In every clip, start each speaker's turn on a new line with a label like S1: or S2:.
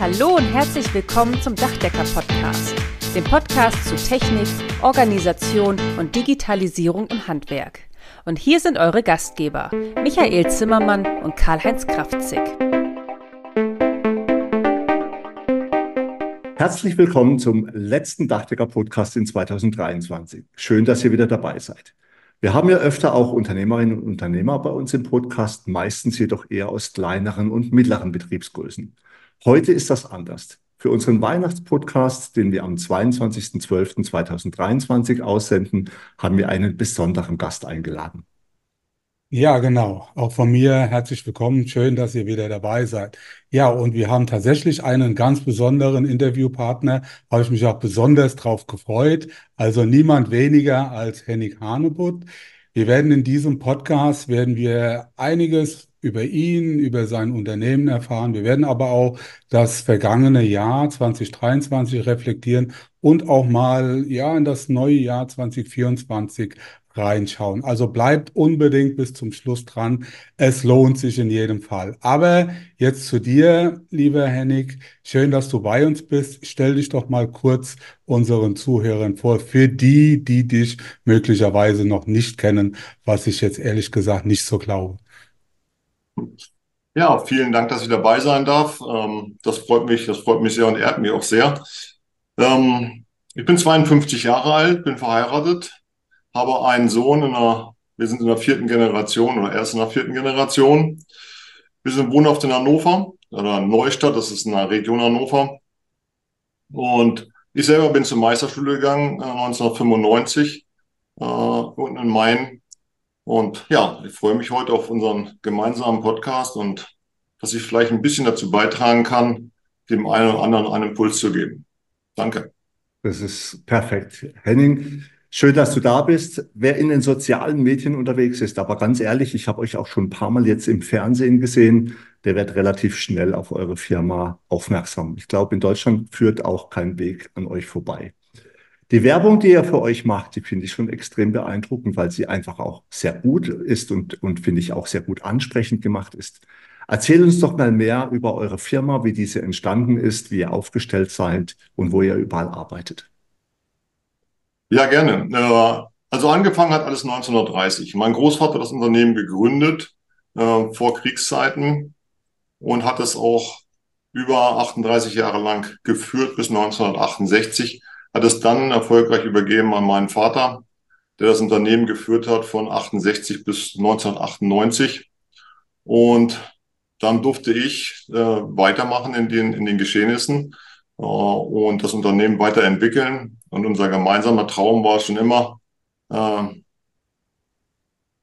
S1: Hallo und herzlich willkommen zum Dachdecker-Podcast, dem Podcast zu Technik, Organisation und Digitalisierung im Handwerk. Und hier sind eure Gastgeber, Michael Zimmermann und Karl-Heinz Kraftzig.
S2: Herzlich willkommen zum letzten Dachdecker-Podcast in 2023. Schön, dass ihr wieder dabei seid. Wir haben ja öfter auch Unternehmerinnen und Unternehmer bei uns im Podcast, meistens jedoch eher aus kleineren und mittleren Betriebsgrößen. Heute ist das anders. Für unseren Weihnachtspodcast, den wir am 22.12.2023 aussenden, haben wir einen besonderen Gast eingeladen.
S3: Ja, genau. Auch von mir herzlich willkommen. Schön, dass ihr wieder dabei seid. Ja, und wir haben tatsächlich einen ganz besonderen Interviewpartner. Habe ich mich auch besonders drauf gefreut. Also niemand weniger als Henning Hanebutt. Wir werden in diesem Podcast werden wir einiges über ihn, über sein Unternehmen erfahren. Wir werden aber auch das vergangene Jahr 2023 reflektieren und auch mal ja in das neue Jahr 2024 reinschauen. Also bleibt unbedingt bis zum Schluss dran. Es lohnt sich in jedem Fall. Aber jetzt zu dir, lieber Hennig. Schön, dass du bei uns bist. Stell dich doch mal kurz unseren Zuhörern vor, für die, die dich möglicherweise noch nicht kennen, was ich jetzt ehrlich gesagt nicht so glaube.
S4: Ja, vielen Dank, dass ich dabei sein darf. Ähm, das freut mich, das freut mich sehr und ehrt mich auch sehr. Ähm, ich bin 52 Jahre alt, bin verheiratet, habe einen Sohn in einer, wir sind in der vierten Generation oder erst in der vierten Generation. Wir sind wohnhaft in Hannover oder Neustadt, das ist in der Region Hannover. Und ich selber bin zur Meisterschule gegangen, äh, 1995, äh, unten in Main und ja, ich freue mich heute auf unseren gemeinsamen Podcast und dass ich vielleicht ein bisschen dazu beitragen kann, dem einen oder anderen einen Impuls zu geben. Danke.
S2: Das ist perfekt. Henning, schön, dass du da bist. Wer in den sozialen Medien unterwegs ist, aber ganz ehrlich, ich habe euch auch schon ein paar Mal jetzt im Fernsehen gesehen, der wird relativ schnell auf eure Firma aufmerksam. Ich glaube, in Deutschland führt auch kein Weg an euch vorbei. Die Werbung, die er für euch macht, die finde ich schon extrem beeindruckend, weil sie einfach auch sehr gut ist und, und finde ich auch sehr gut ansprechend gemacht ist. Erzähl uns doch mal mehr über eure Firma, wie diese entstanden ist, wie ihr aufgestellt seid und wo ihr überall arbeitet.
S4: Ja, gerne. Also angefangen hat alles 1930. Mein Großvater hat das Unternehmen gegründet äh, vor Kriegszeiten und hat es auch über 38 Jahre lang geführt bis 1968 hat es dann erfolgreich übergeben an meinen Vater, der das Unternehmen geführt hat von 68 bis 1998. Und dann durfte ich äh, weitermachen in den, in den Geschehnissen äh, und das Unternehmen weiterentwickeln. Und unser gemeinsamer Traum war schon immer, äh,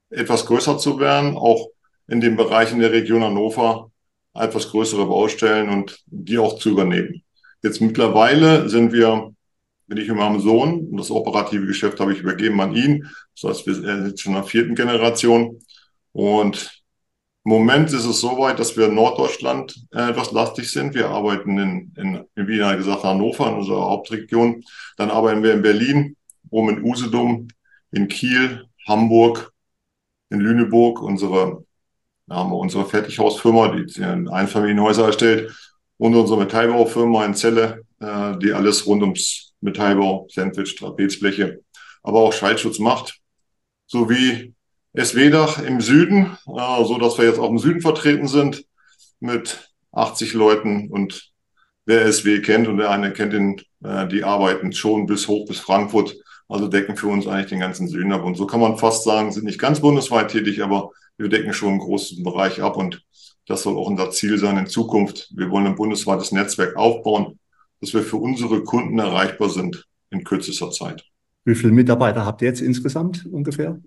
S4: etwas größer zu werden, auch in den Bereichen der Region Hannover etwas größere Baustellen und die auch zu übernehmen. Jetzt mittlerweile sind wir bin ich mit meinem Sohn und das operative Geschäft habe ich übergeben an ihn. Das heißt, wir sind schon in der vierten Generation. Und im Moment ist es so weit, dass wir in Norddeutschland äh, etwas lastig sind. Wir arbeiten in, in, wie er gesagt, Hannover, in unserer Hauptregion. Dann arbeiten wir in Berlin, oben in Usedom, in Kiel, Hamburg, in Lüneburg. Unsere, da haben wir unsere Fertighausfirma, die Einfamilienhäuser erstellt. Und unsere Metallbaufirma in Celle, äh, die alles rund ums Metallbau, Sandwich, Trapezbleche, aber auch Schaltschutz macht, sowie SW-Dach im Süden, äh, so dass wir jetzt auch im Süden vertreten sind mit 80 Leuten und wer SW kennt und der eine kennt den, äh, die arbeiten schon bis hoch bis Frankfurt, also decken für uns eigentlich den ganzen Süden ab. Und so kann man fast sagen, sind nicht ganz bundesweit tätig, aber wir decken schon einen großen Bereich ab und das soll auch unser Ziel sein in Zukunft. Wir wollen ein bundesweites Netzwerk aufbauen, dass wir für unsere Kunden erreichbar sind in kürzester Zeit.
S2: Wie viele Mitarbeiter habt ihr jetzt insgesamt ungefähr?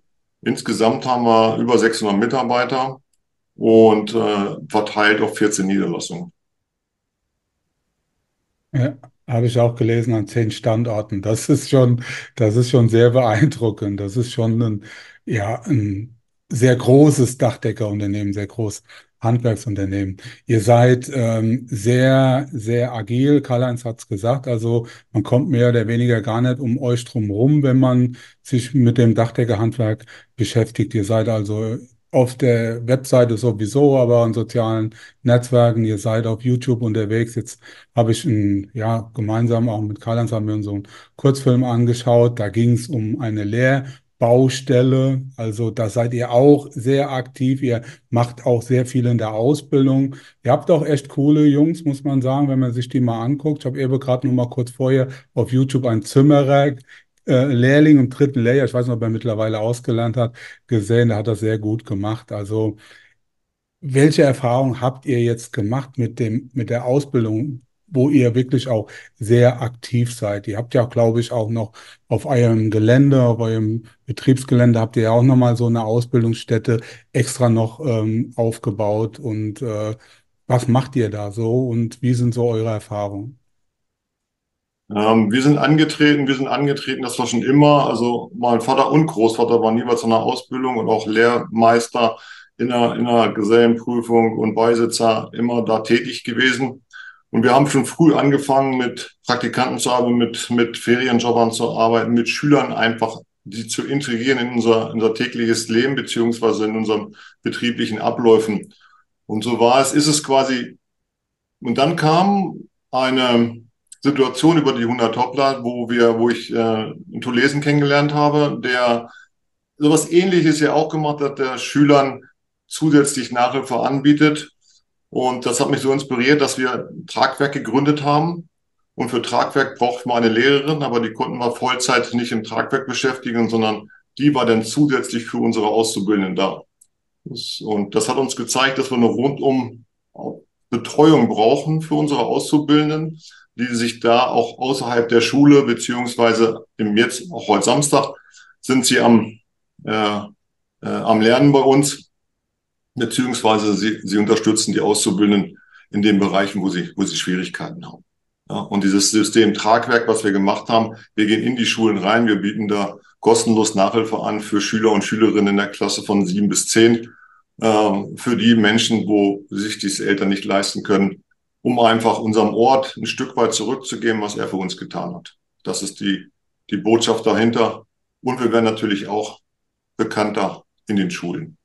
S4: Insgesamt haben wir über 600 Mitarbeiter und äh, verteilt auf 14 Niederlassungen.
S3: Ja, habe ich auch gelesen an zehn Standorten. Das ist schon, das ist schon sehr beeindruckend. Das ist schon ein, ja, ein sehr großes Dachdeckerunternehmen, sehr groß. Handwerksunternehmen. Ihr seid ähm, sehr, sehr agil. Karl-Heinz hat es gesagt. Also man kommt mehr oder weniger gar nicht um euch drum rum, wenn man sich mit dem Dachdeckerhandwerk beschäftigt. Ihr seid also auf der Webseite sowieso, aber in sozialen Netzwerken. Ihr seid auf YouTube unterwegs. Jetzt habe ich ein, ja, gemeinsam auch mit Karl-Heinz haben wir uns so einen Kurzfilm angeschaut. Da ging es um eine Lehrbaustelle. Also da seid ihr auch sehr aktiv. Ihr macht auch sehr viel in der Ausbildung. Ihr habt auch echt coole Jungs, muss man sagen, wenn man sich die mal anguckt. Ich habe eben gerade noch mal kurz vorher auf YouTube ein Zimmerer äh, Lehrling im dritten Lehrjahr, ich weiß nicht, ob er mittlerweile ausgelernt hat, gesehen, der hat das sehr gut gemacht. Also, welche Erfahrungen habt ihr jetzt gemacht mit dem, mit der Ausbildung, wo ihr wirklich auch sehr aktiv seid? Ihr habt ja, glaube ich, auch noch auf eurem Gelände, auf eurem Betriebsgelände habt ihr ja auch nochmal so eine Ausbildungsstätte extra noch ähm, aufgebaut. Und äh, was macht ihr da so und wie sind so eure Erfahrungen?
S4: Ähm, wir sind angetreten, wir sind angetreten, das war schon immer, also mein Vater und Großvater waren jeweils in der Ausbildung und auch Lehrmeister in der, in der Gesellenprüfung und Beisitzer immer da tätig gewesen. Und wir haben schon früh angefangen, mit Praktikanten zu arbeiten, mit, mit Ferienjobbern zu arbeiten, mit Schülern einfach, die zu integrieren in unser, unser tägliches Leben, beziehungsweise in unseren betrieblichen Abläufen. Und so war es, ist es quasi. Und dann kam eine, Situation über die 100 Topler, wo wir, wo ich äh, einen Tolesen kennengelernt habe, der sowas ähnliches ja auch gemacht hat, der Schülern zusätzlich Nachhilfe anbietet. Und das hat mich so inspiriert, dass wir Tragwerk gegründet haben. Und für Tragwerk braucht man eine Lehrerin, aber die konnten wir Vollzeit nicht im Tragwerk beschäftigen, sondern die war dann zusätzlich für unsere Auszubildenden da. Und das hat uns gezeigt, dass wir eine rundum Betreuung brauchen für unsere Auszubildenden, die sich da auch außerhalb der Schule, beziehungsweise im jetzt, auch heute Samstag, sind sie am, äh, äh, am Lernen bei uns, beziehungsweise sie, sie unterstützen die Auszubildenden in den Bereichen, wo sie, wo sie Schwierigkeiten haben. Ja, und dieses System Tragwerk, was wir gemacht haben, wir gehen in die Schulen rein, wir bieten da kostenlos Nachhilfe an für Schüler und Schülerinnen in der Klasse von sieben bis zehn, äh, für die Menschen, wo sich diese Eltern nicht leisten können, um einfach unserem Ort ein Stück weit zurückzugeben, was er für uns getan hat. Das ist die, die Botschaft dahinter. Und wir werden natürlich auch bekannter in den Schulen.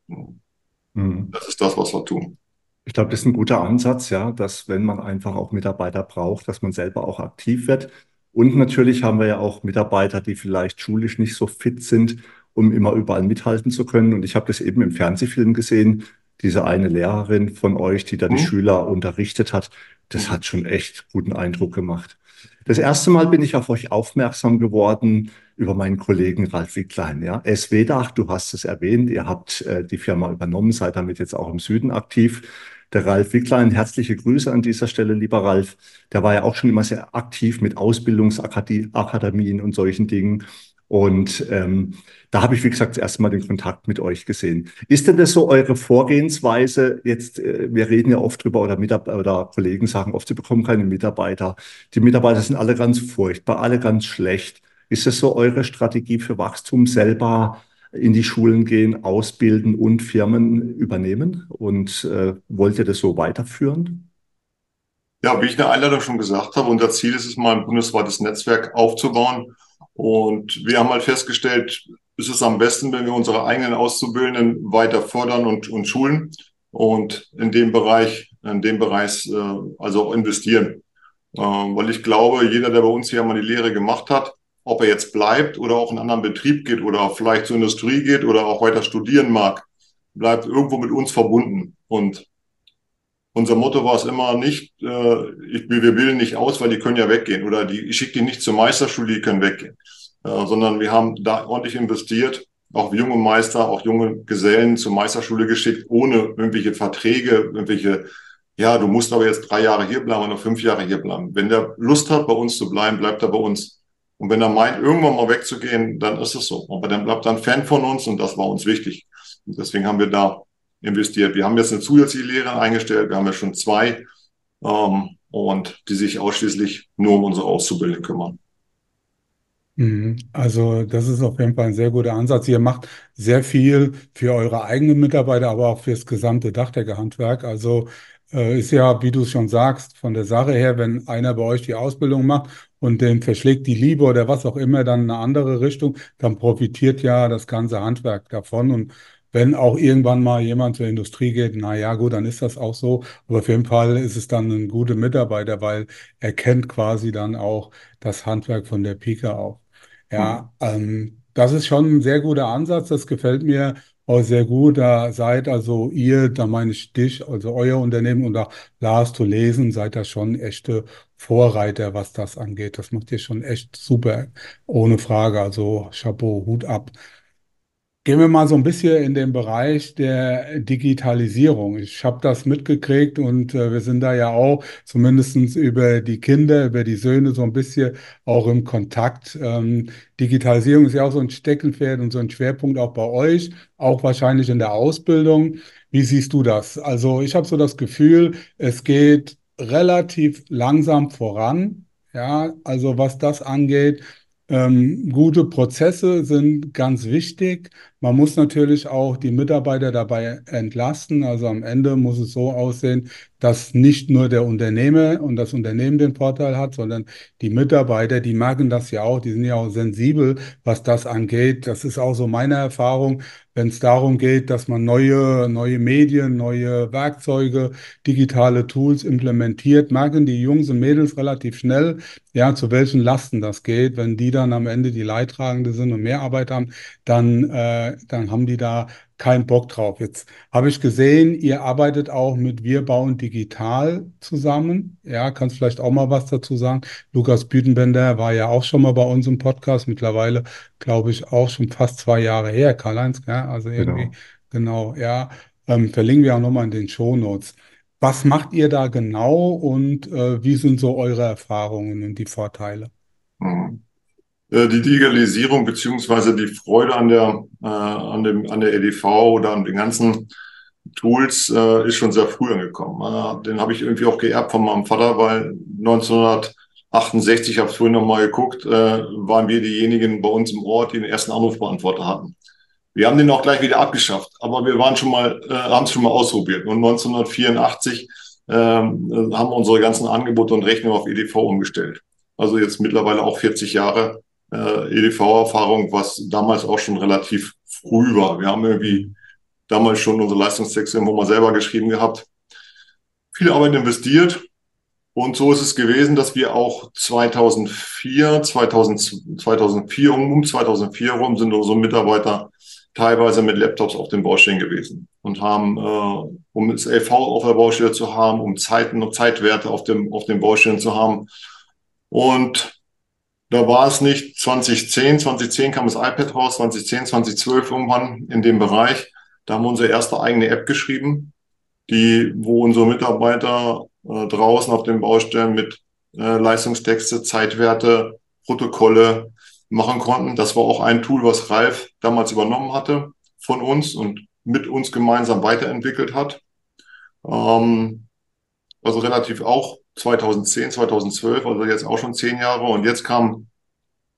S4: Mhm. Das ist das, was wir tun.
S2: Ich glaube, das ist ein guter Ansatz, ja, dass wenn man einfach auch Mitarbeiter braucht, dass man selber auch aktiv wird. Und natürlich haben wir ja auch Mitarbeiter, die vielleicht schulisch nicht so fit sind, um immer überall mithalten zu können. Und ich habe das eben im Fernsehfilm gesehen, diese eine Lehrerin von euch, die da die mhm. Schüler unterrichtet hat, das hat schon echt guten Eindruck gemacht. Das erste Mal bin ich auf euch aufmerksam geworden über meinen Kollegen Ralf Wicklein. Ja. SWDAC, du hast es erwähnt, ihr habt äh, die Firma übernommen, seid damit jetzt auch im Süden aktiv. Der Ralf Wicklein, herzliche Grüße an dieser Stelle, lieber Ralf. Der war ja auch schon immer sehr aktiv mit Ausbildungsakademien und solchen Dingen. Und ähm, da habe ich, wie gesagt, erst mal den Kontakt mit euch gesehen. Ist denn das so eure Vorgehensweise? Jetzt, äh, wir reden ja oft drüber, oder, Mitarbeiter, oder Kollegen sagen oft, sie bekommen keine Mitarbeiter. Die Mitarbeiter sind alle ganz furchtbar, alle ganz schlecht. Ist das so eure Strategie für Wachstum, selber in die Schulen gehen, ausbilden und Firmen übernehmen? Und äh, wollt ihr das so weiterführen?
S4: Ja, wie ich in der Einladung schon gesagt habe, unser Ziel ist es mal, ein bundesweites Netzwerk aufzubauen und wir haben halt festgestellt, ist es am besten, wenn wir unsere eigenen Auszubildenden weiter fördern und, und schulen und in dem Bereich, in dem Bereich äh, also auch investieren. Äh, weil ich glaube, jeder, der bei uns hier mal die Lehre gemacht hat, ob er jetzt bleibt oder auch in einen anderen Betrieb geht oder vielleicht zur Industrie geht oder auch weiter studieren mag, bleibt irgendwo mit uns verbunden. Und unser Motto war es immer nicht, äh, ich, wir bilden nicht aus, weil die können ja weggehen oder die, ich schicke die nicht zur Meisterschule, die können weggehen, äh, sondern wir haben da ordentlich investiert, auch junge Meister, auch junge Gesellen zur Meisterschule geschickt, ohne irgendwelche Verträge, irgendwelche, ja, du musst aber jetzt drei Jahre hier bleiben oder fünf Jahre hier bleiben. Wenn der Lust hat, bei uns zu bleiben, bleibt er bei uns. Und wenn er meint, irgendwann mal wegzugehen, dann ist es so. Aber dann bleibt er ein Fan von uns und das war uns wichtig. Und deswegen haben wir da investiert. Wir haben jetzt eine zusätzliche Lehre eingestellt, wir haben ja schon zwei ähm, und die sich ausschließlich nur um unsere Auszubildenden kümmern.
S3: Mhm. Also das ist auf jeden Fall ein sehr guter Ansatz. Ihr macht sehr viel für eure eigenen Mitarbeiter, aber auch für das gesamte Dachdeckerhandwerk. Also äh, ist ja, wie du es schon sagst, von der Sache her, wenn einer bei euch die Ausbildung macht und dem verschlägt die Liebe oder was auch immer dann eine andere Richtung, dann profitiert ja das ganze Handwerk davon. Und wenn auch irgendwann mal jemand zur Industrie geht, na ja, gut, dann ist das auch so. Aber auf jeden Fall ist es dann ein guter Mitarbeiter, weil er kennt quasi dann auch das Handwerk von der Pike auf. Ja, ähm, das ist schon ein sehr guter Ansatz. Das gefällt mir auch sehr gut. Da seid also ihr, da meine ich dich, also euer Unternehmen und auch Lars zu lesen, seid da schon echte Vorreiter, was das angeht. Das macht ihr schon echt super, ohne Frage. Also Chapeau, Hut ab. Gehen wir mal so ein bisschen in den Bereich der Digitalisierung. Ich habe das mitgekriegt und äh, wir sind da ja auch zumindestens über die Kinder, über die Söhne so ein bisschen auch im Kontakt. Ähm, Digitalisierung ist ja auch so ein Steckenpferd und so ein Schwerpunkt auch bei euch, auch wahrscheinlich in der Ausbildung. Wie siehst du das? Also ich habe so das Gefühl, es geht relativ langsam voran. Ja, also was das angeht. Ähm, gute Prozesse sind ganz wichtig. Man muss natürlich auch die Mitarbeiter dabei entlasten. Also am Ende muss es so aussehen, dass nicht nur der Unternehmer und das Unternehmen den Vorteil hat, sondern die Mitarbeiter, die merken das ja auch, die sind ja auch sensibel, was das angeht. Das ist auch so meine Erfahrung, wenn es darum geht, dass man neue, neue Medien, neue Werkzeuge, digitale Tools implementiert, merken die Jungs und Mädels relativ schnell, ja, zu welchen Lasten das geht. Wenn die dann am Ende die Leidtragende sind und mehr Arbeit haben, dann äh, dann haben die da keinen Bock drauf. Jetzt habe ich gesehen, ihr arbeitet auch mit Wir bauen digital zusammen. Ja, kannst vielleicht auch mal was dazu sagen. Lukas Bütenbender war ja auch schon mal bei uns im Podcast. Mittlerweile, glaube ich, auch schon fast zwei Jahre her, Karl-Heinz. Ja, also irgendwie, genau, genau ja. Ähm, verlinken wir auch nochmal in den Show Notes. Was macht ihr da genau und äh, wie sind so eure Erfahrungen und die Vorteile?
S4: Mhm. Äh, die Digitalisierung beziehungsweise die Freude an der, äh, an dem, an der EDV oder an den ganzen Tools äh, ist schon sehr früh angekommen. Äh, den habe ich irgendwie auch geerbt von meinem Vater, weil 1968, ich habe es vorhin nochmal geguckt, äh, waren wir diejenigen bei uns im Ort, die den ersten Anrufbeantworter hatten. Wir haben den auch gleich wieder abgeschafft, aber wir waren schon mal, äh, haben es schon mal ausprobiert. Und 1984 äh, haben wir unsere ganzen Angebote und Rechnungen auf EDV umgestellt. Also jetzt mittlerweile auch 40 Jahre äh, EDV-Erfahrung, was damals auch schon relativ früh war. Wir haben irgendwie damals schon unsere Leistungstexte im Homer selber geschrieben gehabt, viel Arbeit investiert. Und so ist es gewesen, dass wir auch 2004, 2000, 2004 um 2004 rum sind unsere Mitarbeiter teilweise mit Laptops auf den Baustellen gewesen und haben, äh, um das LV auf der Baustelle zu haben, um Zeiten und Zeitwerte auf dem auf den Baustellen zu haben. Und da war es nicht 2010, 2010 kam das iPad raus, 2010, 2012 irgendwann in dem Bereich. Da haben wir unsere erste eigene App geschrieben, die, wo unsere Mitarbeiter äh, draußen auf den Baustellen mit äh, Leistungstexte, Zeitwerte, Protokolle machen konnten. Das war auch ein Tool, was Ralf damals übernommen hatte von uns und mit uns gemeinsam weiterentwickelt hat. Ähm, also relativ auch 2010, 2012, also jetzt auch schon zehn Jahre. Und jetzt kam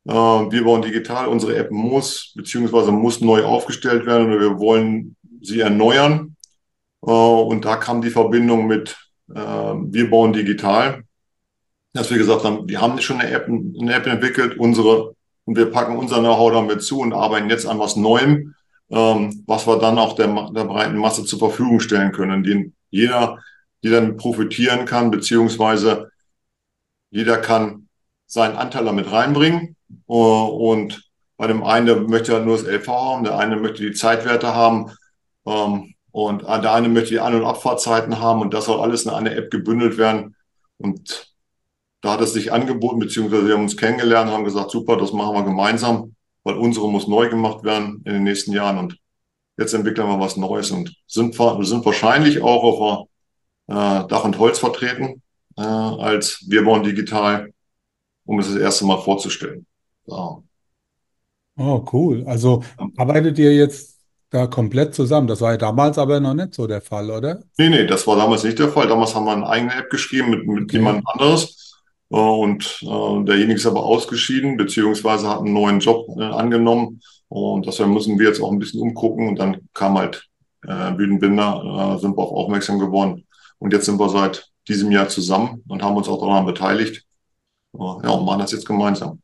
S4: äh, Wir bauen digital. Unsere App muss beziehungsweise muss neu aufgestellt werden oder wir wollen sie erneuern. Äh, und da kam die Verbindung mit äh, Wir bauen digital. Dass wir gesagt haben, wir haben schon eine App, eine App entwickelt, unsere, und wir packen unser Know-how damit zu und arbeiten jetzt an was Neuem, ähm, was wir dann auch der, der breiten Masse zur Verfügung stellen können, den jeder die dann profitieren kann, beziehungsweise jeder kann seinen Anteil damit reinbringen. Äh, und bei dem einen, der möchte halt nur das LV haben, der eine möchte die Zeitwerte haben ähm, und der eine möchte die An- und Abfahrtzeiten haben und das soll alles in eine App gebündelt werden. Und da hat es sich angeboten, beziehungsweise wir haben uns kennengelernt, haben gesagt, super, das machen wir gemeinsam, weil unsere muss neu gemacht werden in den nächsten Jahren und jetzt entwickeln wir was Neues und sind, sind wahrscheinlich auch auf äh, Dach und Holz vertreten äh, als Wir bauen digital, um es das erste Mal vorzustellen.
S3: So. Oh, cool. Also arbeitet ihr jetzt da komplett zusammen? Das war ja damals aber noch nicht so der Fall, oder?
S4: Nee, nee, das war damals nicht der Fall. Damals haben wir eine eigene App geschrieben mit, mit okay. jemand anderes. Äh, und äh, derjenige ist aber ausgeschieden, beziehungsweise hat einen neuen Job äh, angenommen. Und deshalb müssen wir jetzt auch ein bisschen umgucken. Und dann kam halt äh, Bühnenbinder, äh, sind wir auch aufmerksam geworden. Und jetzt sind wir seit diesem Jahr zusammen und haben uns auch daran beteiligt. Ja, und machen das jetzt gemeinsam.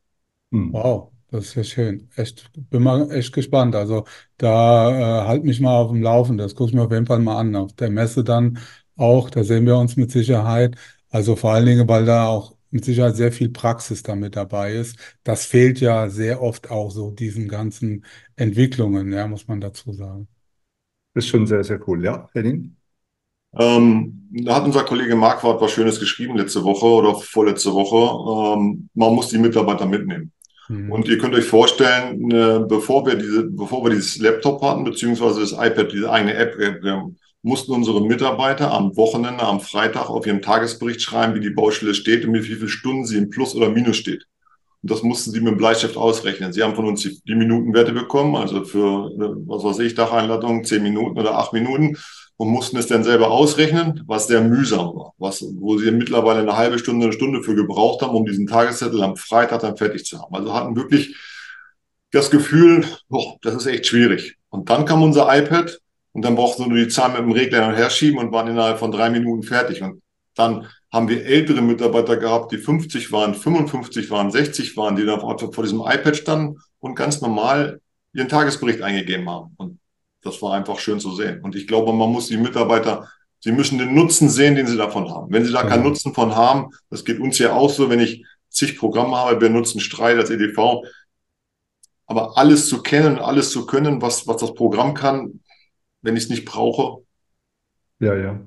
S3: Hm. Wow, Das ist ja schön. Echt, bin mal echt gespannt. Also da äh, halt mich mal auf dem Laufen. Das gucke ich mir auf jeden Fall mal an. Auf der Messe dann auch, da sehen wir uns mit Sicherheit. Also vor allen Dingen, weil da auch mit Sicherheit sehr viel Praxis damit dabei ist. Das fehlt ja sehr oft auch so diesen ganzen Entwicklungen, ja, muss man dazu sagen.
S2: Das ist schon sehr, sehr cool. Ja, Henning?
S4: Ähm, da hat unser Kollege Marquardt was Schönes geschrieben letzte Woche oder vorletzte Woche. Ähm, man muss die Mitarbeiter mitnehmen. Mhm. Und ihr könnt euch vorstellen, äh, bevor wir diese, bevor wir dieses Laptop hatten, beziehungsweise das iPad, diese eigene App, wir mussten unsere Mitarbeiter am Wochenende, am Freitag auf ihrem Tagesbericht schreiben, wie die Baustelle steht und wie viele Stunden sie im Plus oder Minus steht. Und das mussten sie mit dem Bleistift ausrechnen. Sie haben von uns die, die Minutenwerte bekommen, also für, äh, was weiß ich, Dacheinladung, zehn Minuten oder acht Minuten und mussten es dann selber ausrechnen, was sehr mühsam war, was, wo sie mittlerweile eine halbe Stunde, eine Stunde für gebraucht haben, um diesen Tageszettel am Freitag dann fertig zu haben. Also hatten wirklich das Gefühl, boah, das ist echt schwierig. Und dann kam unser iPad und dann brauchten wir nur die Zahlen mit dem Regler und her schieben und waren innerhalb von drei Minuten fertig. Und dann haben wir ältere Mitarbeiter gehabt, die 50 waren, 55 waren, 60 waren, die dann vor diesem iPad standen und ganz normal ihren Tagesbericht eingegeben haben. Und das war einfach schön zu sehen. Und ich glaube, man muss die Mitarbeiter, sie müssen den Nutzen sehen, den sie davon haben. Wenn sie da keinen Nutzen von haben, das geht uns ja auch so, wenn ich zig Programme habe, wir nutzen Streit als EDV, aber alles zu kennen, alles zu können, was, was das Programm kann, wenn ich es nicht brauche,
S2: ja, ja.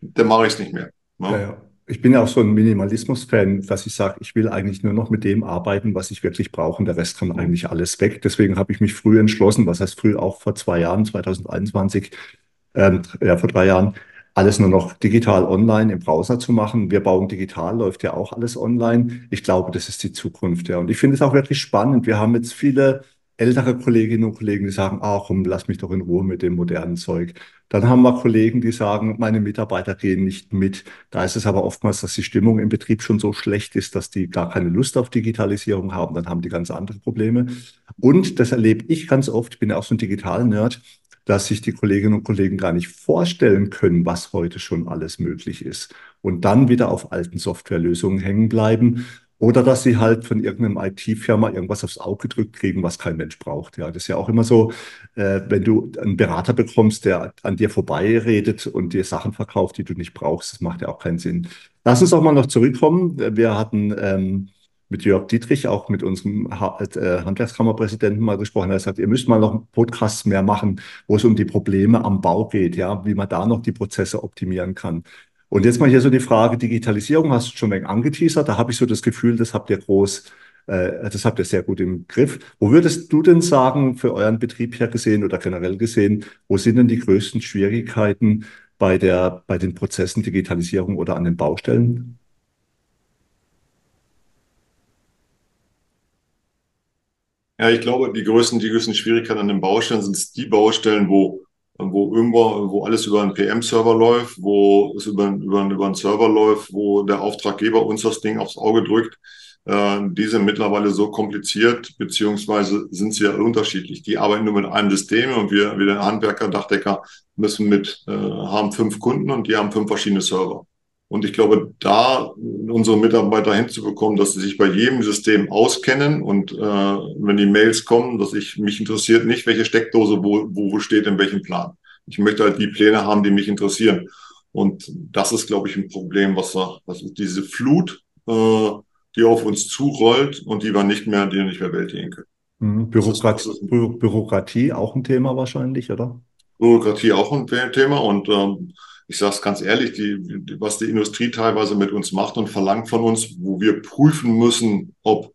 S4: dann mache ich es nicht mehr.
S2: Ne? Ja, ja ich bin ja auch so ein Minimalismus-Fan, dass ich sage, ich will eigentlich nur noch mit dem arbeiten, was ich wirklich brauche und der Rest kann eigentlich alles weg. Deswegen habe ich mich früh entschlossen, was heißt früh auch vor zwei Jahren, 2021, ähm, ja vor drei Jahren, alles nur noch digital online im Browser zu machen. Wir bauen digital, läuft ja auch alles online. Ich glaube, das ist die Zukunft, ja. Und ich finde es auch wirklich spannend. Wir haben jetzt viele ältere Kolleginnen und Kollegen, die sagen, ah, komm, lass mich doch in Ruhe mit dem modernen Zeug. Dann haben wir Kollegen, die sagen, meine Mitarbeiter gehen nicht mit. Da ist es aber oftmals, dass die Stimmung im Betrieb schon so schlecht ist, dass die gar keine Lust auf Digitalisierung haben. Dann haben die ganz andere Probleme. Und das erlebe ich ganz oft, ich bin ja auch so ein Digital-Nerd, dass sich die Kolleginnen und Kollegen gar nicht vorstellen können, was heute schon alles möglich ist. Und dann wieder auf alten Softwarelösungen hängen bleiben oder dass sie halt von irgendeinem IT-Firma irgendwas aufs Auge gedrückt kriegen, was kein Mensch braucht. Ja, das ist ja auch immer so, äh, wenn du einen Berater bekommst, der an dir vorbeiredet und dir Sachen verkauft, die du nicht brauchst, das macht ja auch keinen Sinn. Lass uns auch mal noch zurückkommen. Wir hatten ähm, mit Jörg Dietrich, auch mit unserem äh, Handwerkskammerpräsidenten mal gesprochen. Er gesagt, ihr müsst mal noch Podcasts mehr machen, wo es um die Probleme am Bau geht, ja, wie man da noch die Prozesse optimieren kann. Und jetzt mal hier so die Frage Digitalisierung, hast du schon ein wenig angeteasert. Da habe ich so das Gefühl, das habt ihr groß, äh, das habt ihr sehr gut im Griff. Wo würdest du denn sagen, für euren Betrieb her gesehen oder generell gesehen, wo sind denn die größten Schwierigkeiten bei der, bei den Prozessen Digitalisierung oder an den Baustellen?
S4: Ja, ich glaube, die größten, die größten Schwierigkeiten an den Baustellen sind die Baustellen, wo wo irgendwo, wo alles über einen PM-Server läuft, wo es über, über, über einen Server läuft, wo der Auftraggeber uns das Ding aufs Auge drückt. Äh, die sind mittlerweile so kompliziert, beziehungsweise sind sie ja unterschiedlich. Die arbeiten nur mit einem System und wir, wir Handwerker, Dachdecker, müssen mit, äh, haben fünf Kunden und die haben fünf verschiedene Server. Und ich glaube, da unsere Mitarbeiter hinzubekommen, dass sie sich bei jedem System auskennen und äh, wenn die Mails kommen, dass ich mich interessiert nicht, welche Steckdose wo, wo steht in welchem Plan. Ich möchte halt die Pläne haben, die mich interessieren. Und das ist, glaube ich, ein Problem, was, was ist diese Flut, äh, die auf uns zurollt und die wir nicht mehr, die wir nicht mehr bewältigen können.
S2: Mhm. Bürokratie, das ist, das ist Bürokratie auch ein Thema wahrscheinlich, oder?
S4: Bürokratie auch ein Thema und ähm, ich sage es ganz ehrlich, die, was die Industrie teilweise mit uns macht und verlangt von uns, wo wir prüfen müssen, ob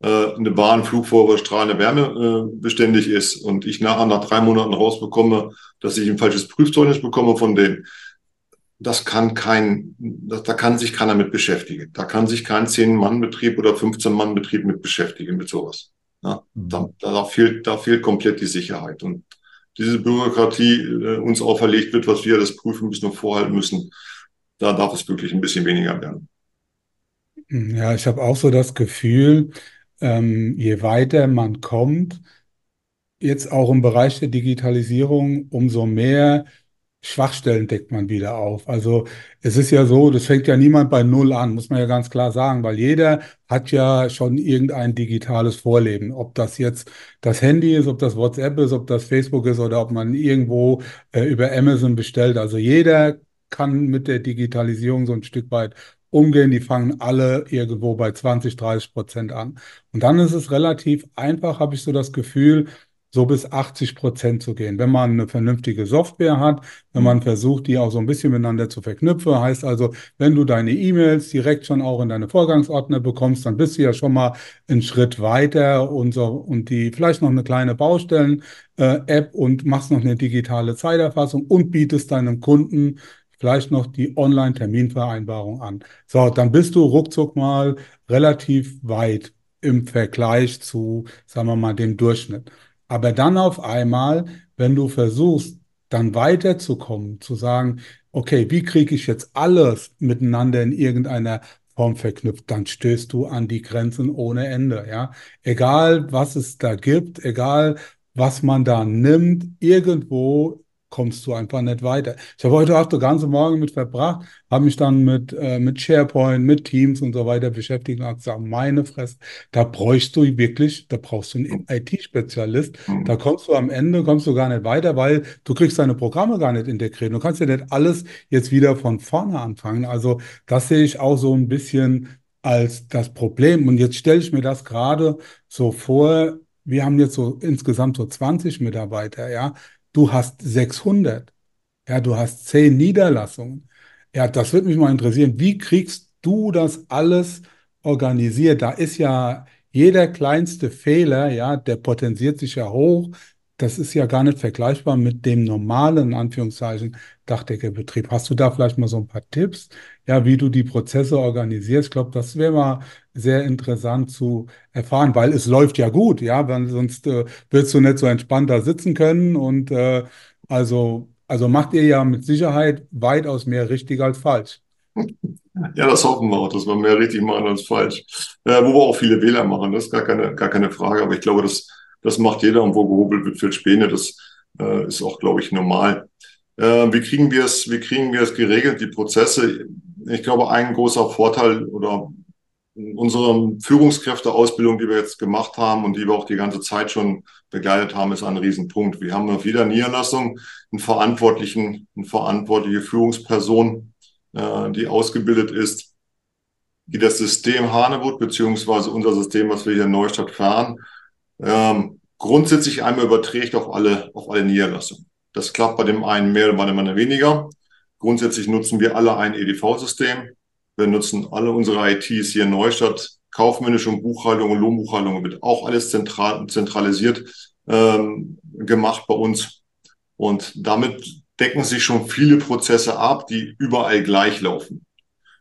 S4: äh, eine Bahn, Flugvorbe, strahlende Wärme äh, beständig ist und ich nachher nach drei Monaten rausbekomme, dass ich ein falsches Prüfzeugnis bekomme von denen. Das kann kein, das, da kann sich keiner mit beschäftigen. Da kann sich kein 10-Mann-Betrieb oder 15-Mann-Betrieb mit beschäftigen, mit sowas. Ja, da, da, fehlt, da fehlt komplett die Sicherheit. Und diese Bürokratie äh, uns auferlegt wird, was wir das prüfen müssen und vorhalten müssen, da darf es wirklich ein bisschen weniger werden.
S3: Ja, ich habe auch so das Gefühl, ähm, je weiter man kommt, jetzt auch im Bereich der Digitalisierung, umso mehr Schwachstellen deckt man wieder auf. Also es ist ja so, das fängt ja niemand bei Null an, muss man ja ganz klar sagen, weil jeder hat ja schon irgendein digitales Vorleben. Ob das jetzt das Handy ist, ob das WhatsApp ist, ob das Facebook ist oder ob man irgendwo äh, über Amazon bestellt. Also jeder kann mit der Digitalisierung so ein Stück weit umgehen. Die fangen alle irgendwo bei 20, 30 Prozent an. Und dann ist es relativ einfach, habe ich so das Gefühl, so bis 80 Prozent zu gehen. Wenn man eine vernünftige Software hat, wenn man versucht, die auch so ein bisschen miteinander zu verknüpfen, heißt also, wenn du deine E-Mails direkt schon auch in deine Vorgangsordner bekommst, dann bist du ja schon mal einen Schritt weiter und so, und die vielleicht noch eine kleine Baustellen-App und machst noch eine digitale Zeiterfassung und bietest deinem Kunden vielleicht noch die Online-Terminvereinbarung an. So, dann bist du ruckzuck mal relativ weit im Vergleich zu, sagen wir mal, dem Durchschnitt. Aber dann auf einmal, wenn du versuchst, dann weiterzukommen, zu sagen, okay, wie kriege ich jetzt alles miteinander in irgendeiner Form verknüpft, dann stößt du an die Grenzen ohne Ende, ja. Egal, was es da gibt, egal, was man da nimmt, irgendwo kommst du einfach nicht weiter. Ich habe heute auch den ganzen Morgen mit verbracht, habe mich dann mit, äh, mit SharePoint, mit Teams und so weiter beschäftigt und habe gesagt, meine Fresse, da bräuchst du wirklich, da brauchst du einen IT-Spezialist. Da kommst du am Ende, kommst du gar nicht weiter, weil du kriegst deine Programme gar nicht integriert. Du kannst ja nicht alles jetzt wieder von vorne anfangen. Also das sehe ich auch so ein bisschen als das Problem. Und jetzt stelle ich mir das gerade so vor, wir haben jetzt so insgesamt so 20 Mitarbeiter, ja du hast 600, ja, du hast 10 Niederlassungen. Ja, das würde mich mal interessieren. Wie kriegst du das alles organisiert? Da ist ja jeder kleinste Fehler, ja, der potenziert sich ja hoch. Das ist ja gar nicht vergleichbar mit dem normalen, Anführungszeichen, Dachdeckerbetrieb. Hast du da vielleicht mal so ein paar Tipps, ja, wie du die Prozesse organisierst? Ich glaube, das wäre mal sehr interessant zu erfahren, weil es läuft ja gut, ja, weil sonst äh, würdest du nicht so entspannt da sitzen können. Und äh, also, also macht ihr ja mit Sicherheit weitaus mehr richtig als falsch.
S4: Ja, das hoffen wir auch, dass wir mehr richtig machen als falsch. Äh, wo wir auch viele Wähler machen, das ist gar keine, gar keine Frage. Aber ich glaube, das das macht jeder und wo gehobelt wird, fällt Späne. Das äh, ist auch, glaube ich, normal. Äh, wie kriegen wir es, wie kriegen wir es geregelt, die Prozesse? Ich glaube, ein großer Vorteil oder unsere Führungskräfteausbildung, die wir jetzt gemacht haben und die wir auch die ganze Zeit schon begleitet haben, ist ein Riesenpunkt. Wir haben auf jeder Niederlassung einen verantwortlichen, eine verantwortliche Führungsperson, äh, die ausgebildet ist, die das System Hanewut beziehungsweise unser System, was wir hier in Neustadt fahren, ähm, grundsätzlich einmal überträgt auf alle, auf alle Niederlassungen. Das klappt bei dem einen mehr, bei dem anderen weniger. Grundsätzlich nutzen wir alle ein EDV-System. Wir nutzen alle unsere ITs hier in Neustadt. Kaufmännische und Buchhaltung und Lohnbuchhaltung wird auch alles zentral, zentralisiert ähm, gemacht bei uns. Und damit decken sich schon viele Prozesse ab, die überall gleich laufen.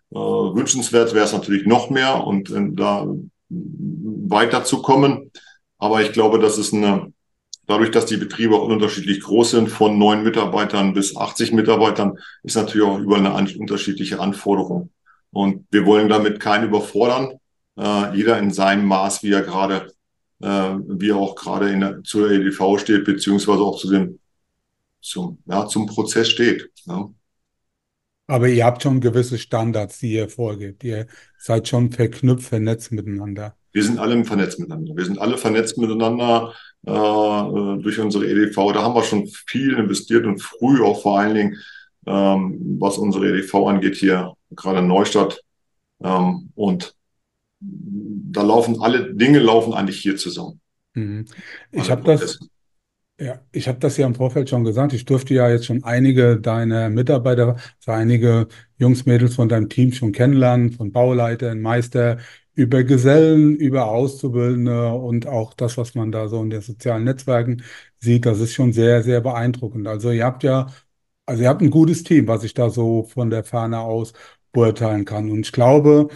S4: Äh, wünschenswert wäre es natürlich noch mehr und äh, da weiterzukommen. Aber ich glaube, das ist eine, dadurch, dass die Betriebe unterschiedlich groß sind, von neun Mitarbeitern bis 80 Mitarbeitern, ist natürlich auch über eine unterschiedliche Anforderung. Und wir wollen damit keinen überfordern. Äh, jeder in seinem Maß, wie er gerade, äh, wie er auch gerade in der, zur EDV steht, beziehungsweise auch zu dem, zum, ja, zum Prozess steht. Ja.
S3: Aber ihr habt schon gewisse Standards, die ihr vorgebt. Ihr seid schon verknüpft, vernetzt miteinander.
S4: Wir sind alle vernetzt miteinander. Wir sind alle vernetzt miteinander äh, äh durch unsere EDV. Da haben wir schon viel investiert und früh auch vor allen Dingen, ähm, was unsere EDV angeht, hier gerade in Neustadt. Ähm, und da laufen alle Dinge laufen eigentlich hier zusammen.
S3: Mhm. Ich habe das, ja, ich habe das ja im Vorfeld schon gesagt. Ich durfte ja jetzt schon einige deiner Mitarbeiter, also einige Jungs, Mädels von deinem Team schon kennenlernen, von Bauleitern, Meister, über Gesellen, über Auszubildende und auch das, was man da so in den sozialen Netzwerken sieht, das ist schon sehr, sehr beeindruckend. Also ihr habt ja, also ihr habt ein gutes Team, was ich da so von der Ferne aus beurteilen kann. Und ich glaube,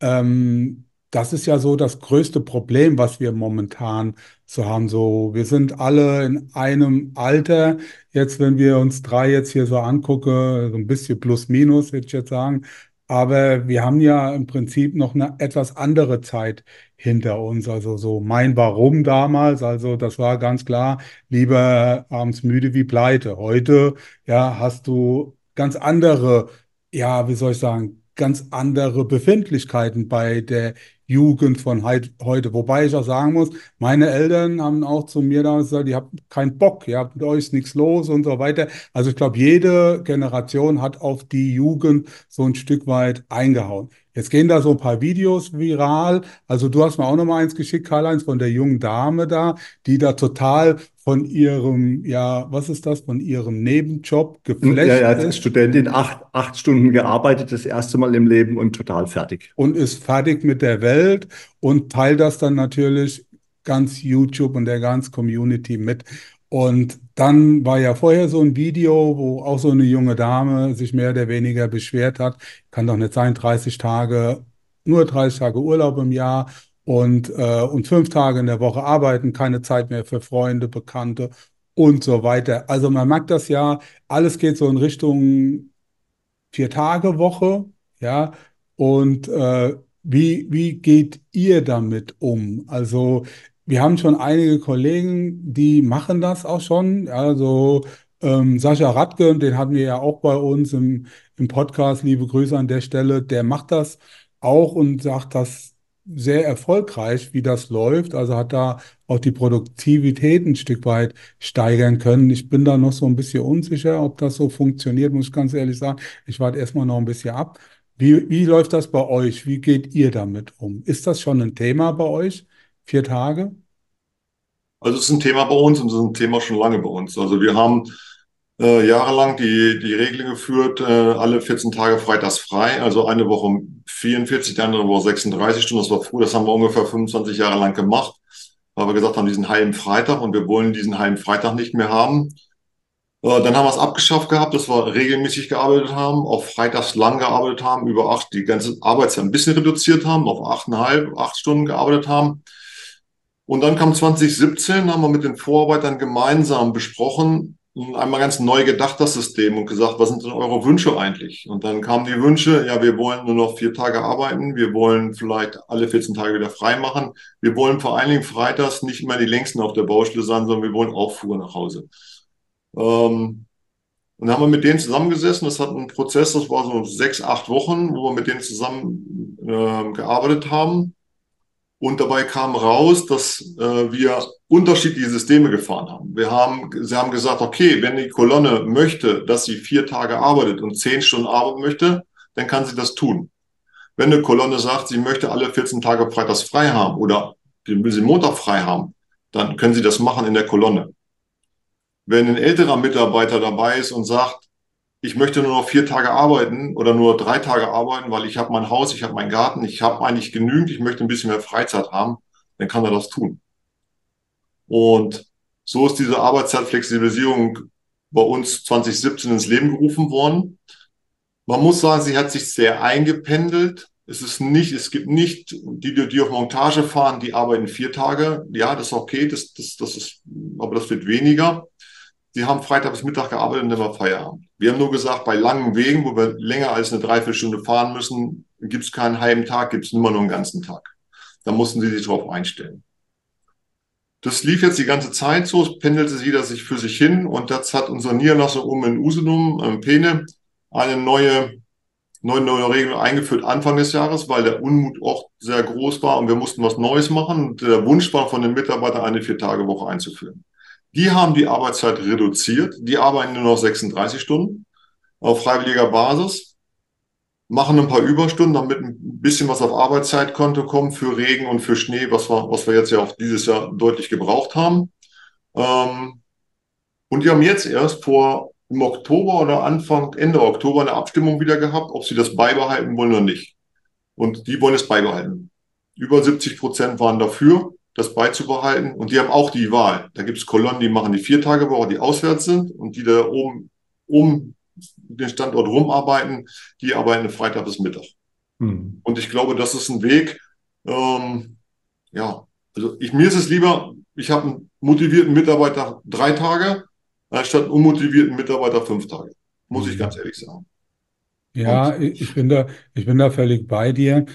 S3: ähm, das ist ja so das größte Problem, was wir momentan so haben. So, wir sind alle in einem Alter. Jetzt, wenn wir uns drei jetzt hier so angucken, so ein bisschen plus minus, würde ich jetzt sagen. aber wir haben ja im Prinzip noch eine etwas andere Zeit hinter uns. Also so mein Warum damals, also das war ganz klar, lieber abends müde wie pleite. Heute, ja, hast du ganz andere, ja, wie soll ich sagen, ganz andere Befindlichkeiten bei der Jugend von heute. Wobei ich auch sagen muss, meine Eltern haben auch zu mir damals gesagt, ihr habt keinen Bock, ihr habt mit euch nichts los und so weiter. Also ich glaube, jede Generation hat auf die Jugend so ein Stück weit eingehauen. Jetzt gehen da so ein paar Videos viral. Also du hast mir auch noch mal eins geschickt, Karl-Heinz, von der jungen Dame da, die da total von ihrem, ja, was ist das, von ihrem Nebenjob geflasht
S2: ja, ja, als Studentin acht, acht Stunden gearbeitet, das erste Mal im Leben und total fertig.
S3: Und ist fertig mit der Welt und teilt das dann natürlich ganz YouTube und der ganz Community mit. Und dann war ja vorher so ein Video, wo auch so eine junge Dame sich mehr oder weniger beschwert hat. Kann doch nicht sein, 30 Tage, nur 30 Tage Urlaub im Jahr und, äh, und fünf Tage in der Woche arbeiten, keine Zeit mehr für Freunde, Bekannte und so weiter. Also man merkt das ja, alles geht so in Richtung Vier-Tage-Woche, ja. Und äh, wie, wie geht ihr damit um? Also wir haben schon einige Kollegen, die machen das auch schon. Also ähm, Sascha Radke, den hatten wir ja auch bei uns im, im Podcast, liebe Grüße an der Stelle, der macht das auch und sagt, dass sehr erfolgreich, wie das läuft. Also hat da auch die Produktivität ein Stück weit steigern können. Ich bin da noch so ein bisschen unsicher, ob das so funktioniert, muss ich ganz ehrlich sagen. Ich warte erstmal noch ein bisschen ab. Wie, wie läuft das bei euch? Wie geht ihr damit um? Ist das schon ein Thema bei euch? Vier Tage?
S4: Also es ist ein Thema bei uns und es ist ein Thema schon lange bei uns. Also wir haben äh, jahrelang die, die Regel geführt, äh, alle 14 Tage freitags frei, also eine Woche 44, die andere Woche 36 Stunden. Das war früh, das haben wir ungefähr 25 Jahre lang gemacht, weil wir gesagt haben, diesen heilen Freitag und wir wollen diesen heilen Freitag nicht mehr haben. Äh, dann haben wir es abgeschafft gehabt, dass wir regelmäßig gearbeitet haben, auch freitags lang gearbeitet haben, über acht, die ganze Arbeitszeit ein bisschen reduziert haben, auf achteinhalb, acht Stunden gearbeitet haben. Und dann kam 2017, haben wir mit den Vorarbeitern gemeinsam besprochen, einmal ganz neu gedacht, das System, und gesagt, was sind denn eure Wünsche eigentlich? Und dann kamen die Wünsche, ja, wir wollen nur noch vier Tage arbeiten, wir wollen vielleicht alle 14 Tage wieder frei machen, wir wollen vor allen Dingen freitags nicht immer die längsten auf der Baustelle sein, sondern wir wollen Auffuhr nach Hause. Ähm, und dann haben wir mit denen zusammengesessen, das hat ein Prozess, das war so sechs, acht Wochen, wo wir mit denen zusammen äh, gearbeitet haben. Und dabei kam raus, dass äh, wir unterschiedliche Systeme gefahren haben. Wir haben, sie haben gesagt, okay, wenn die Kolonne möchte, dass sie vier Tage arbeitet und zehn Stunden arbeiten möchte, dann kann sie das tun. Wenn eine Kolonne sagt, sie möchte alle 14 Tage freitags frei haben oder will sie Montag frei haben, dann können sie das machen in der Kolonne. Wenn ein älterer Mitarbeiter dabei ist und sagt, ich möchte nur noch vier Tage arbeiten oder nur drei Tage arbeiten, weil ich habe mein Haus, ich habe meinen Garten, ich habe eigentlich genügend, ich möchte ein bisschen mehr Freizeit haben, dann kann er das tun. Und so ist diese Arbeitszeitflexibilisierung bei uns 2017 ins Leben gerufen worden. Man muss sagen, sie hat sich sehr eingependelt. Es ist nicht, es gibt nicht die, die auf Montage fahren, die arbeiten vier Tage. Ja, das ist okay, das, das, das ist, aber das wird weniger. Die haben Freitag bis Mittag gearbeitet und dann war Feierabend. Wir haben nur gesagt, bei langen Wegen, wo wir länger als eine Dreiviertelstunde fahren müssen, gibt es keinen halben Tag, gibt es immer nur einen ganzen Tag. Da mussten sie sich darauf einstellen. Das lief jetzt die ganze Zeit so, es pendelte wieder sich für sich hin und das hat unsere Niederlassung um in Usedom, ähm, Pene, eine neue, neue, neue Regel eingeführt Anfang des Jahres, weil der Unmut auch sehr groß war und wir mussten was Neues machen. Und der Wunsch war von den Mitarbeitern, eine Vier-Tage-Woche einzuführen. Die haben die Arbeitszeit reduziert. Die arbeiten nur noch 36 Stunden auf freiwilliger Basis, machen ein paar Überstunden, damit ein bisschen was auf Arbeitszeitkonto kommt für Regen und für Schnee, was wir, was wir jetzt ja auch dieses Jahr deutlich gebraucht haben. Ähm, und die haben jetzt erst vor im Oktober oder Anfang, Ende Oktober eine Abstimmung wieder gehabt, ob sie das beibehalten wollen oder nicht. Und die wollen es beibehalten. Über 70 Prozent waren dafür das beizubehalten. Und die haben auch die Wahl. Da gibt es Kolonnen, die machen die vier Tage Woche, die auswärts sind und die da oben um den Standort rumarbeiten, die arbeiten Freitag bis Mittag. Hm. Und ich glaube, das ist ein Weg. Ähm, ja, also ich, mir ist es lieber, ich habe einen motivierten Mitarbeiter drei Tage, anstatt einen unmotivierten Mitarbeiter fünf Tage. Muss ich hm. ganz ehrlich sagen.
S3: Ja,
S4: Und
S3: ich bin da, ich bin da völlig bei dir.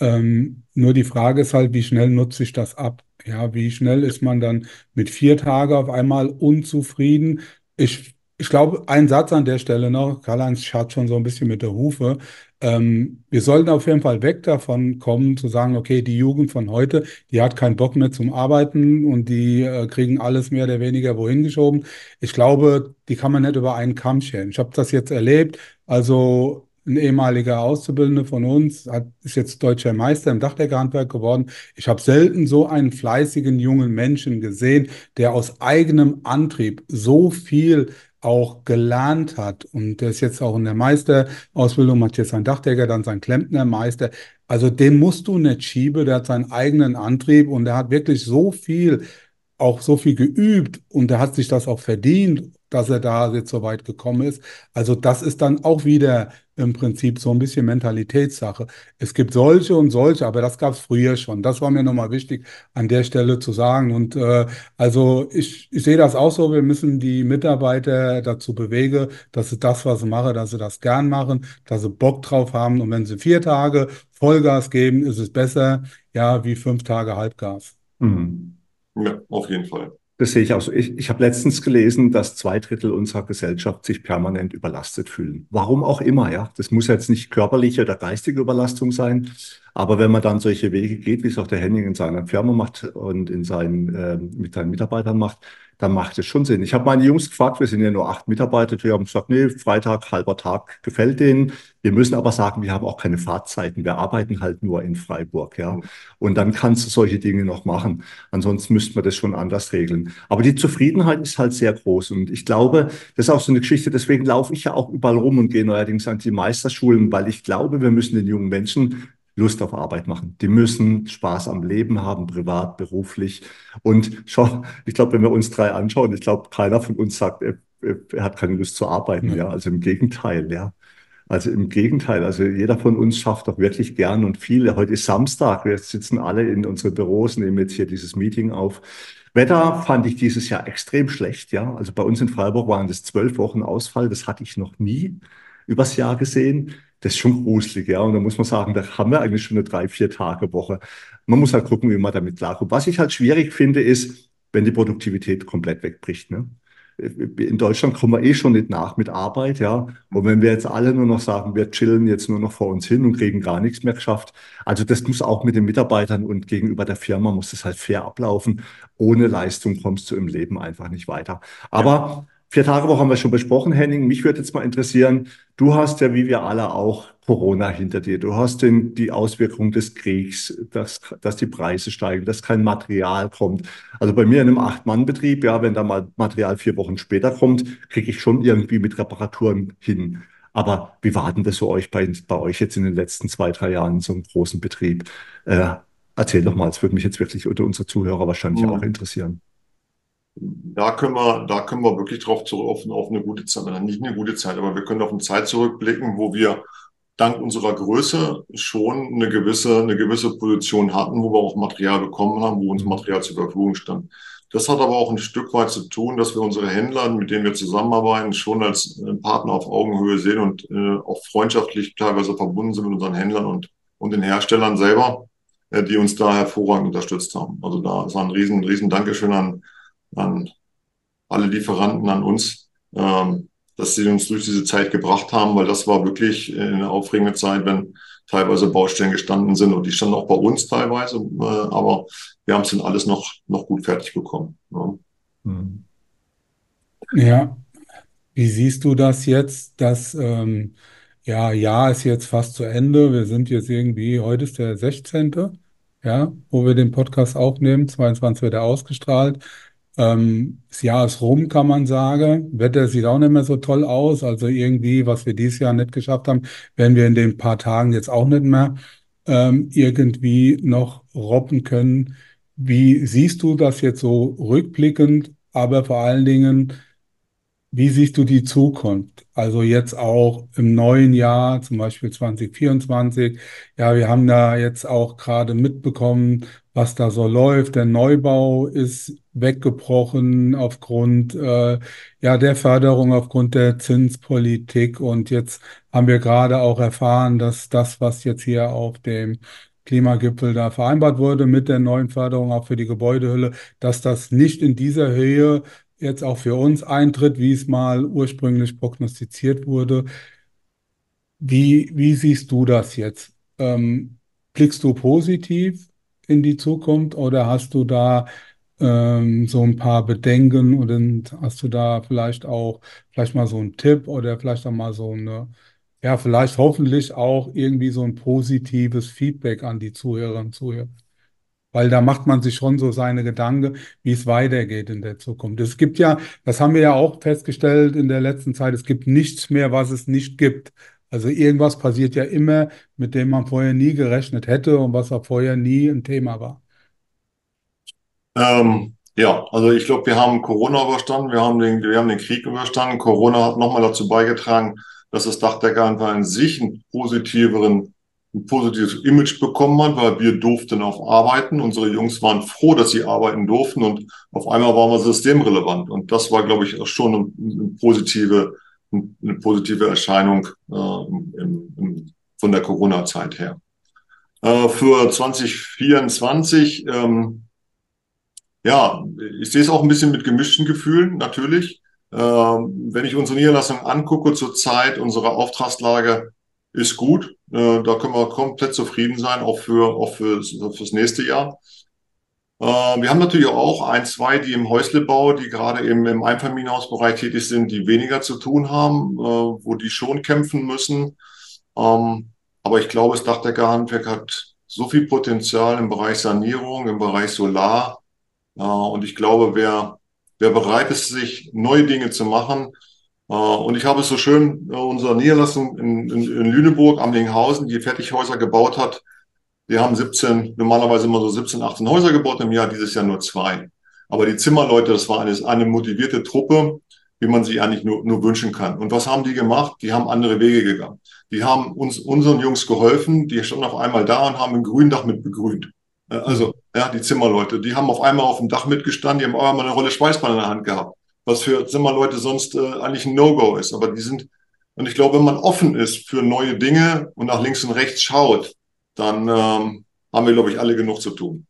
S3: Ähm, nur die Frage ist halt, wie schnell nutze ich das ab? Ja, wie schnell ist man dann mit vier Tagen auf einmal unzufrieden? Ich, ich glaube, ein Satz an der Stelle noch, Karl-Heinz scharrt schon so ein bisschen mit der Hufe. Ähm, wir sollten auf jeden Fall weg davon kommen, zu sagen, okay, die Jugend von heute, die hat keinen Bock mehr zum Arbeiten und die äh, kriegen alles mehr oder weniger wohin geschoben. Ich glaube, die kann man nicht über einen Kamm scheren. Ich habe das jetzt erlebt. Also ein ehemaliger Auszubildender von uns hat, ist jetzt deutscher Meister im Dachdeckerhandwerk geworden. Ich habe selten so einen fleißigen jungen Menschen gesehen, der aus eigenem Antrieb so viel auch gelernt hat. Und der ist jetzt auch in der Meisterausbildung, hat jetzt seinen Dachdecker, dann sein Klempnermeister. Also den musst du nicht schieben, der hat seinen eigenen Antrieb und der hat wirklich so viel, auch so viel geübt und der hat sich das auch verdient, dass er da jetzt so weit gekommen ist. Also das ist dann auch wieder im Prinzip so ein bisschen Mentalitätssache. Es gibt solche und solche, aber das gab es früher schon. Das war mir nochmal wichtig an der Stelle zu sagen. Und äh, also ich, ich sehe das auch so, wir müssen die Mitarbeiter dazu bewegen, dass sie das, was sie machen, dass sie das gern machen, dass sie Bock drauf haben. Und wenn sie vier Tage Vollgas geben, ist es besser, ja, wie fünf Tage Halbgas.
S2: Mhm.
S4: Ja, auf jeden Fall.
S2: Das sehe ich auch so. Ich, ich habe letztens gelesen, dass zwei Drittel unserer Gesellschaft sich permanent überlastet fühlen. Warum auch immer, ja. Das muss jetzt nicht körperliche oder geistige Überlastung sein. Aber wenn man dann solche Wege geht, wie es auch der Henning in seiner Firma macht und in seinen, äh, mit seinen Mitarbeitern macht, dann macht es schon Sinn. Ich habe meine Jungs gefragt, wir sind ja nur acht Mitarbeiter, die haben gesagt, nee, Freitag, halber Tag gefällt denen. Wir müssen aber sagen, wir haben auch keine Fahrtzeiten. Wir arbeiten halt nur in Freiburg, ja. Und dann kannst du solche Dinge noch machen. Ansonsten müssten wir das schon anders regeln. Aber die Zufriedenheit ist halt sehr groß. Und ich glaube, das ist auch so eine Geschichte. Deswegen laufe ich ja auch überall rum und gehe neuerdings an die Meisterschulen, weil ich glaube, wir müssen den jungen Menschen Lust auf Arbeit machen. Die müssen Spaß am Leben haben, privat, beruflich. Und schau, ich glaube, wenn wir uns drei anschauen, ich glaube, keiner von uns sagt, er, er hat keine Lust zu arbeiten. Ja. ja, also im Gegenteil, ja. Also im Gegenteil, also jeder von uns schafft doch wirklich gern und viele. Heute ist Samstag, wir sitzen alle in unseren Büros, nehmen jetzt hier dieses Meeting auf. Wetter fand ich dieses Jahr extrem schlecht, ja. Also bei uns in Freiburg waren das zwölf Wochen Ausfall, das hatte ich noch nie übers Jahr gesehen das ist schon gruselig, ja. Und da muss man sagen, da haben wir eigentlich schon eine drei, vier Tage Woche. Man muss halt gucken, wie man damit klarkommt. Was ich halt schwierig finde, ist, wenn die Produktivität komplett wegbricht. Ne? In Deutschland kommen wir eh schon nicht nach mit Arbeit, ja. Und wenn wir jetzt alle nur noch sagen, wir chillen jetzt nur noch vor uns hin und kriegen gar nichts mehr geschafft. Also das muss auch mit den Mitarbeitern und gegenüber der Firma muss das halt fair ablaufen. Ohne Leistung kommst du im Leben einfach nicht weiter. Aber ja. Vier Tage Woche haben wir schon besprochen, Henning. Mich würde jetzt mal interessieren, du hast ja wie wir alle auch Corona hinter dir. Du hast den, die Auswirkungen des Kriegs, dass, dass die Preise steigen, dass kein Material kommt. Also bei mir in einem Acht-Mann-Betrieb, ja, wenn da mal Material vier Wochen später kommt, kriege ich schon irgendwie mit Reparaturen hin. Aber wie war denn das so euch bei, bei euch jetzt in den letzten zwei, drei Jahren in so einem großen Betrieb? Äh, erzähl doch mal, es würde mich jetzt wirklich unter unsere Zuhörer wahrscheinlich mhm. auch interessieren
S4: da können wir, da können wir wirklich drauf zurück auf, auf eine gute Zeit, nicht eine gute Zeit, aber wir können auf eine Zeit zurückblicken, wo wir dank unserer Größe schon eine gewisse, eine gewisse Position hatten, wo wir auch Material bekommen haben, wo uns Material zur Verfügung stand. Das hat aber auch ein Stück weit zu tun, dass wir unsere Händler, mit denen wir zusammenarbeiten, schon als äh, Partner auf Augenhöhe sehen und äh, auch freundschaftlich teilweise verbunden sind mit unseren Händlern und, und den Herstellern selber, äh, die uns da hervorragend unterstützt haben. Also da ist ein riesen, riesen Dankeschön an, an alle Lieferanten, an uns, ähm, dass sie uns durch diese Zeit gebracht haben, weil das war wirklich eine aufregende Zeit, wenn teilweise Baustellen gestanden sind und die standen auch bei uns teilweise, äh, aber wir haben es dann alles noch, noch gut fertig bekommen.
S3: Ja. Hm. ja. Wie siehst du das jetzt, dass ähm, ja, Jahr ist jetzt fast zu Ende. Wir sind jetzt irgendwie, heute ist der 16. Ja, wo wir den Podcast aufnehmen. 22 wird er ausgestrahlt. Ähm, das Jahr ist rum, kann man sagen. Wetter sieht auch nicht mehr so toll aus. Also irgendwie, was wir dieses Jahr nicht geschafft haben, werden wir in den paar Tagen jetzt auch nicht mehr ähm, irgendwie noch robben können. Wie siehst du das jetzt so rückblickend, aber vor allen Dingen Wie siehst du die Zukunft? Also jetzt auch im neuen Jahr, zum Beispiel 2024. Ja, wir haben da jetzt auch gerade mitbekommen, was da so läuft. Der Neubau ist weggebrochen aufgrund äh, ja der Förderung, aufgrund der Zinspolitik. Und jetzt haben wir gerade auch erfahren, dass das, was jetzt hier auf dem Klimagipfel da vereinbart wurde mit der neuen Förderung auch für die Gebäudehülle, dass das nicht in dieser Höhe jetzt auch für uns eintritt, wie es mal ursprünglich prognostiziert wurde. Wie, wie siehst du das jetzt? Ähm, blickst du positiv in die Zukunft oder hast du da ähm, so ein paar Bedenken und hast du da vielleicht auch vielleicht mal so einen Tipp oder vielleicht auch mal so eine, ja, vielleicht hoffentlich auch irgendwie so ein positives Feedback an die Zuhörerinnen und Zuhörer? Weil da macht man sich schon so seine Gedanken, wie es weitergeht in der Zukunft. Es gibt ja, das haben wir ja auch festgestellt in der letzten Zeit, es gibt nichts mehr, was es nicht gibt. Also irgendwas passiert ja immer, mit dem man vorher nie gerechnet hätte und was auch vorher nie ein Thema war.
S4: Ähm, ja, also ich glaube, wir haben Corona überstanden, wir haben den, wir haben den Krieg überstanden. Corona hat nochmal dazu beigetragen, dass das Dachdecker einfach in sich einen positiveren ein positives Image bekommen hat, weil wir durften auf arbeiten. Unsere Jungs waren froh, dass sie arbeiten durften und auf einmal waren wir systemrelevant. Und das war, glaube ich, auch schon eine, eine positive, eine positive Erscheinung äh, im, im, von der Corona-Zeit her. Äh, für 2024, ähm, ja, ich sehe es auch ein bisschen mit gemischten Gefühlen, natürlich. Äh, wenn ich unsere Niederlassung angucke zurzeit, unsere Auftragslage ist gut. Äh, da können wir komplett zufrieden sein, auch für auch fürs, fürs nächste Jahr. Äh, wir haben natürlich auch ein, zwei, die im Häuslebau, die gerade eben im Einfamilienhausbereich tätig sind, die weniger zu tun haben, äh, wo die schon kämpfen müssen. Ähm, aber ich glaube, das Dachdeckerhandwerk hat so viel Potenzial im Bereich Sanierung, im Bereich Solar. Äh, und ich glaube, wer, wer bereit ist, sich neue Dinge zu machen, und ich habe es so schön, äh, unsere Niederlassung in, in, in Lüneburg am Linghausen, die Fertighäuser gebaut hat. Wir haben 17, normalerweise immer so 17, 18 Häuser gebaut im Jahr, dieses Jahr nur zwei. Aber die Zimmerleute, das war eine, eine motivierte Truppe, wie man sich eigentlich nur, nur wünschen kann. Und was haben die gemacht? Die haben andere Wege gegangen. Die haben uns, unseren Jungs geholfen, die standen auf einmal da und haben ein Gründach mit begrünt. Äh, also, ja, die Zimmerleute, die haben auf einmal auf dem Dach mitgestanden, die haben auch einmal eine Rolle Schweißband in der Hand gehabt was für Zimmerleute sonst äh, eigentlich ein No-Go ist. Aber die sind, und ich glaube, wenn man offen ist für neue Dinge und nach links und rechts schaut, dann ähm, haben wir, glaube ich, alle genug zu tun.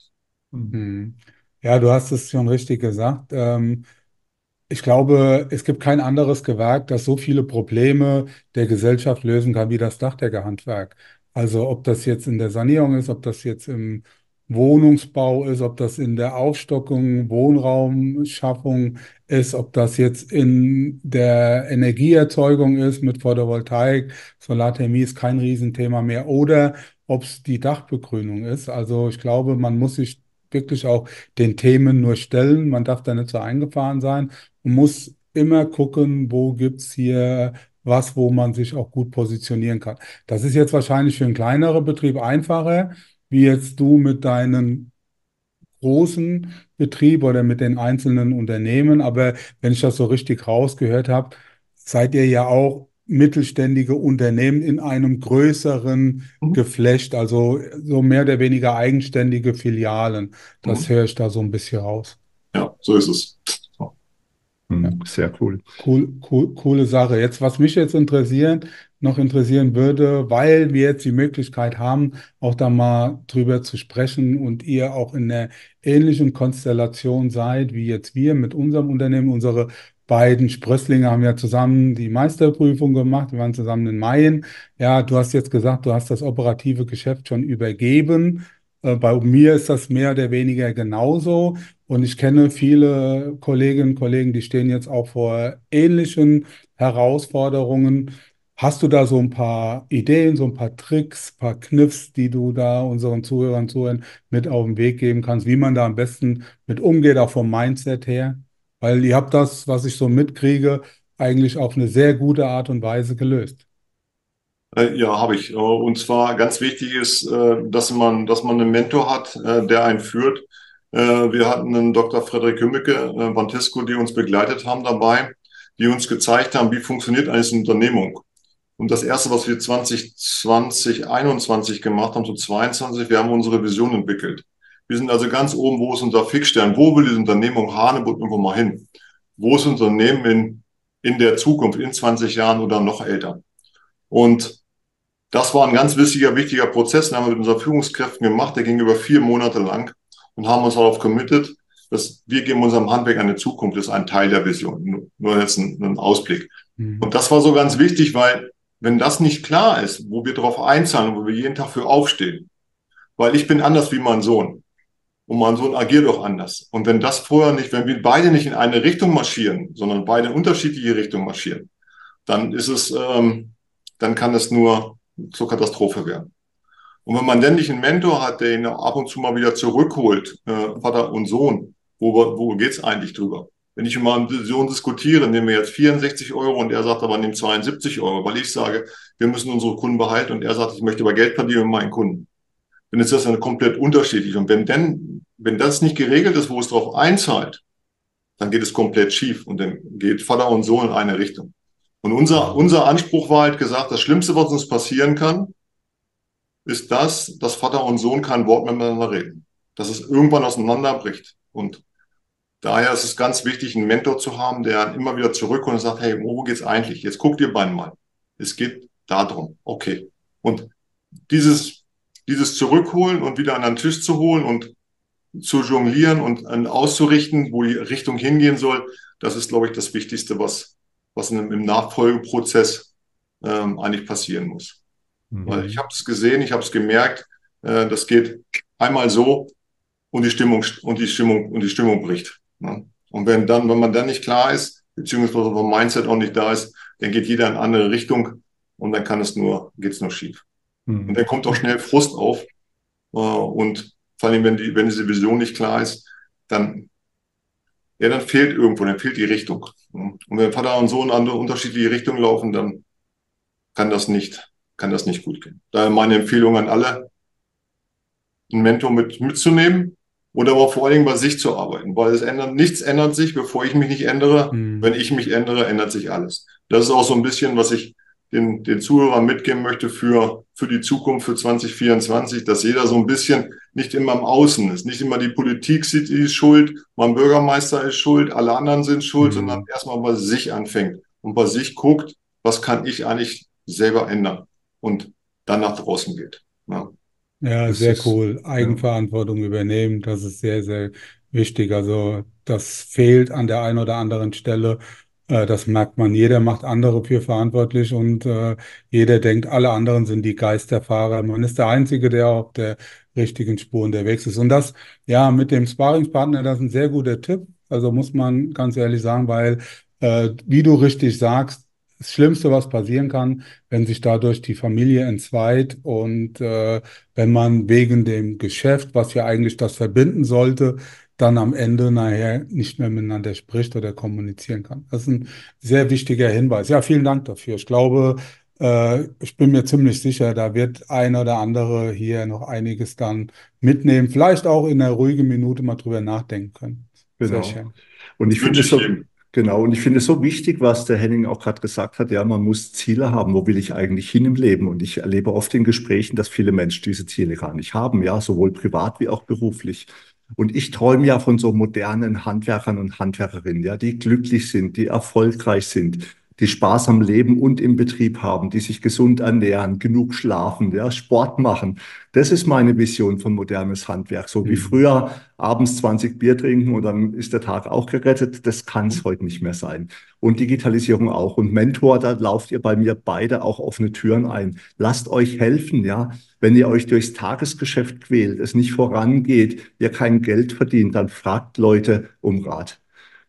S3: Mhm. Ja, du hast es schon richtig gesagt. Ähm, ich glaube, es gibt kein anderes Gewerk, das so viele Probleme der Gesellschaft lösen kann wie das Dachdeckerhandwerk. Also ob das jetzt in der Sanierung ist, ob das jetzt im Wohnungsbau ist, ob das in der Aufstockung, Wohnraumschaffung ist, ob das jetzt in der Energieerzeugung ist mit Photovoltaik, Solarthermie ist kein Riesenthema mehr oder ob es die Dachbegrünung ist. Also ich glaube, man muss sich wirklich auch den Themen nur stellen. Man darf da nicht so eingefahren sein und muss immer gucken, wo gibt's hier was, wo man sich auch gut positionieren kann. Das ist jetzt wahrscheinlich für einen kleineren Betrieb einfacher wie jetzt du mit deinen großen Betrieb oder mit den einzelnen Unternehmen. Aber wenn ich das so richtig rausgehört habe, seid ihr ja auch mittelständige Unternehmen in einem größeren mhm. Geflecht, also so mehr oder weniger eigenständige Filialen. Das mhm. höre ich da so ein bisschen raus.
S4: Ja, so ist es.
S3: Mhm, sehr cool. Cool, cool. Coole Sache. Jetzt, was mich jetzt interessieren, noch interessieren würde, weil wir jetzt die Möglichkeit haben, auch da mal drüber zu sprechen und ihr auch in einer ähnlichen Konstellation seid, wie jetzt wir mit unserem Unternehmen. Unsere beiden Sprösslinge haben ja zusammen die Meisterprüfung gemacht. Wir waren zusammen in Mayen. Ja, du hast jetzt gesagt, du hast das operative Geschäft schon übergeben. Äh, bei mir ist das mehr oder weniger genauso. Und ich kenne viele Kolleginnen und Kollegen, die stehen jetzt auch vor ähnlichen Herausforderungen. Hast du da so ein paar Ideen, so ein paar Tricks, paar Kniffs, die du da unseren Zuhörern, Zuhörern mit auf den Weg geben kannst, wie man da am besten mit umgeht, auch vom Mindset her? Weil ihr habt das, was ich so mitkriege, eigentlich auf eine sehr gute Art und Weise gelöst.
S4: Äh, ja, habe ich. Äh, und zwar ganz wichtig ist, äh, dass man, dass man einen Mentor hat, der einen führt. Wir hatten einen Dr. Frederik Hümmecke, Bantesco, die uns begleitet haben dabei die uns gezeigt haben, wie funktioniert eine Unternehmung. Und das erste, was wir 2020, 21 gemacht haben, so 22, wir haben unsere Vision entwickelt. Wir sind also ganz oben, wo ist unser Fixstern? Wo will die Unternehmung Hanebut irgendwo mal hin? Wo ist unser Unternehmen in, in der Zukunft, in 20 Jahren oder noch älter? Und das war ein ganz wichtiger, wichtiger Prozess, den haben wir mit unseren Führungskräften gemacht, der ging über vier Monate lang und haben uns darauf committed, dass wir geben unserem Handwerk eine Zukunft, das ist ein Teil der Vision, nur jetzt ein, ein Ausblick. Mhm. Und das war so ganz wichtig, weil wenn das nicht klar ist, wo wir darauf einzahlen, wo wir jeden Tag für aufstehen, weil ich bin anders wie mein Sohn und mein Sohn agiert auch anders. Und wenn das vorher nicht, wenn wir beide nicht in eine Richtung marschieren, sondern beide in unterschiedliche Richtungen marschieren, dann ist es, ähm, dann kann es nur zur Katastrophe werden. Und wenn man dann nicht einen Mentor hat, der ihn ab und zu mal wieder zurückholt, äh, Vater und Sohn, wo, wo geht's eigentlich drüber? Wenn ich mit meinem Sohn diskutiere, nehmen wir jetzt 64 Euro und er sagt aber, nimm 72 Euro, weil ich sage, wir müssen unsere Kunden behalten und er sagt, ich möchte aber Geld verdienen mit meinen Kunden. Dann ist das eine komplett unterschiedlich. Und wenn denn, wenn das nicht geregelt ist, wo es darauf einzahlt, dann geht es komplett schief und dann geht Vater und Sohn in eine Richtung. Und unser, unser Anspruch war halt gesagt, das Schlimmste, was uns passieren kann, ist das, dass Vater und Sohn kein Wort miteinander reden. Dass es irgendwann auseinanderbricht. Und daher ist es ganz wichtig, einen Mentor zu haben, der immer wieder zurückkommt und sagt, hey, wo geht's eigentlich? Jetzt guckt ihr beiden mal. Es geht darum. Okay. Und dieses, dieses Zurückholen und wieder an den Tisch zu holen und zu jonglieren und auszurichten, wo die Richtung hingehen soll, das ist, glaube ich, das Wichtigste, was, was im Nachfolgeprozess ähm, eigentlich passieren muss. Mhm. Weil ich habe es gesehen, ich habe es gemerkt, äh, das geht einmal so und die Stimmung und die Stimmung und die Stimmung bricht. Ne? Und wenn dann, wenn man dann nicht klar ist, beziehungsweise vom Mindset auch nicht da ist, dann geht jeder in eine andere Richtung und dann kann es nur, geht's nur schief. Mhm. Und dann kommt auch schnell Frust auf äh, und vor allem, wenn die, wenn diese Vision nicht klar ist, dann ja, dann fehlt irgendwo, dann fehlt die Richtung. Und wenn Vater und Sohn an unterschiedliche Richtungen laufen, dann kann das nicht, kann das nicht gut gehen. Daher meine Empfehlung an alle, einen Mentor mit, mitzunehmen oder aber vor allen Dingen bei sich zu arbeiten, weil es ändert, nichts ändert sich, bevor ich mich nicht ändere. Mhm. Wenn ich mich ändere, ändert sich alles. Das ist auch so ein bisschen, was ich den, den Zuhörern mitgeben möchte für, für die Zukunft, für 2024, dass jeder so ein bisschen nicht immer im Außen ist. Nicht immer die Politik sieht, die ist schuld, mein Bürgermeister ist schuld, alle anderen sind schuld, mhm. sondern erstmal bei sich anfängt und bei sich guckt, was kann ich eigentlich selber ändern und dann nach draußen geht.
S3: Ja, ja sehr ist, cool. Eigenverantwortung ja. übernehmen, das ist sehr, sehr wichtig. Also das fehlt an der einen oder anderen Stelle. Äh, das merkt man. Jeder macht andere für verantwortlich und äh, jeder denkt, alle anderen sind die Geisterfahrer. Man ist der Einzige, der auf der richtigen Spur unterwegs ist. Und das, ja, mit dem Sparingspartner, das ist ein sehr guter Tipp. Also muss man ganz ehrlich sagen, weil, äh, wie du richtig sagst, das Schlimmste, was passieren kann, wenn sich dadurch die Familie entzweit und äh, wenn man wegen dem Geschäft, was ja eigentlich das verbinden sollte, dann am Ende nachher nicht mehr miteinander spricht oder kommunizieren kann. Das ist ein sehr wichtiger Hinweis. Ja, vielen Dank dafür. Ich glaube, äh, ich bin mir ziemlich sicher, da wird ein oder andere hier noch einiges dann mitnehmen, vielleicht auch in einer ruhigen Minute mal drüber nachdenken können.
S2: Genau. Sehr schön. Und ich finde es so, genau, und ich finde es so wichtig, was der Henning auch gerade gesagt hat, ja, man muss Ziele haben, wo will ich eigentlich hin im Leben? Und ich erlebe oft in Gesprächen, dass viele Menschen diese Ziele gar nicht haben, ja, sowohl privat wie auch beruflich. Und ich träume ja von so modernen Handwerkern und Handwerkerinnen, ja, die glücklich sind, die erfolgreich sind, die Spaß am Leben und im Betrieb haben, die sich gesund ernähren, genug schlafen, ja, Sport machen. Das ist meine Vision von modernes Handwerk. So wie mhm. früher abends 20 Bier trinken und dann ist der Tag auch gerettet. Das kann es heute nicht mehr sein. Und Digitalisierung auch. Und Mentor, da lauft ihr bei mir beide auch offene Türen ein. Lasst euch helfen, ja. Wenn ihr euch durchs Tagesgeschäft quält, es nicht vorangeht, ihr kein Geld verdient, dann fragt Leute um Rat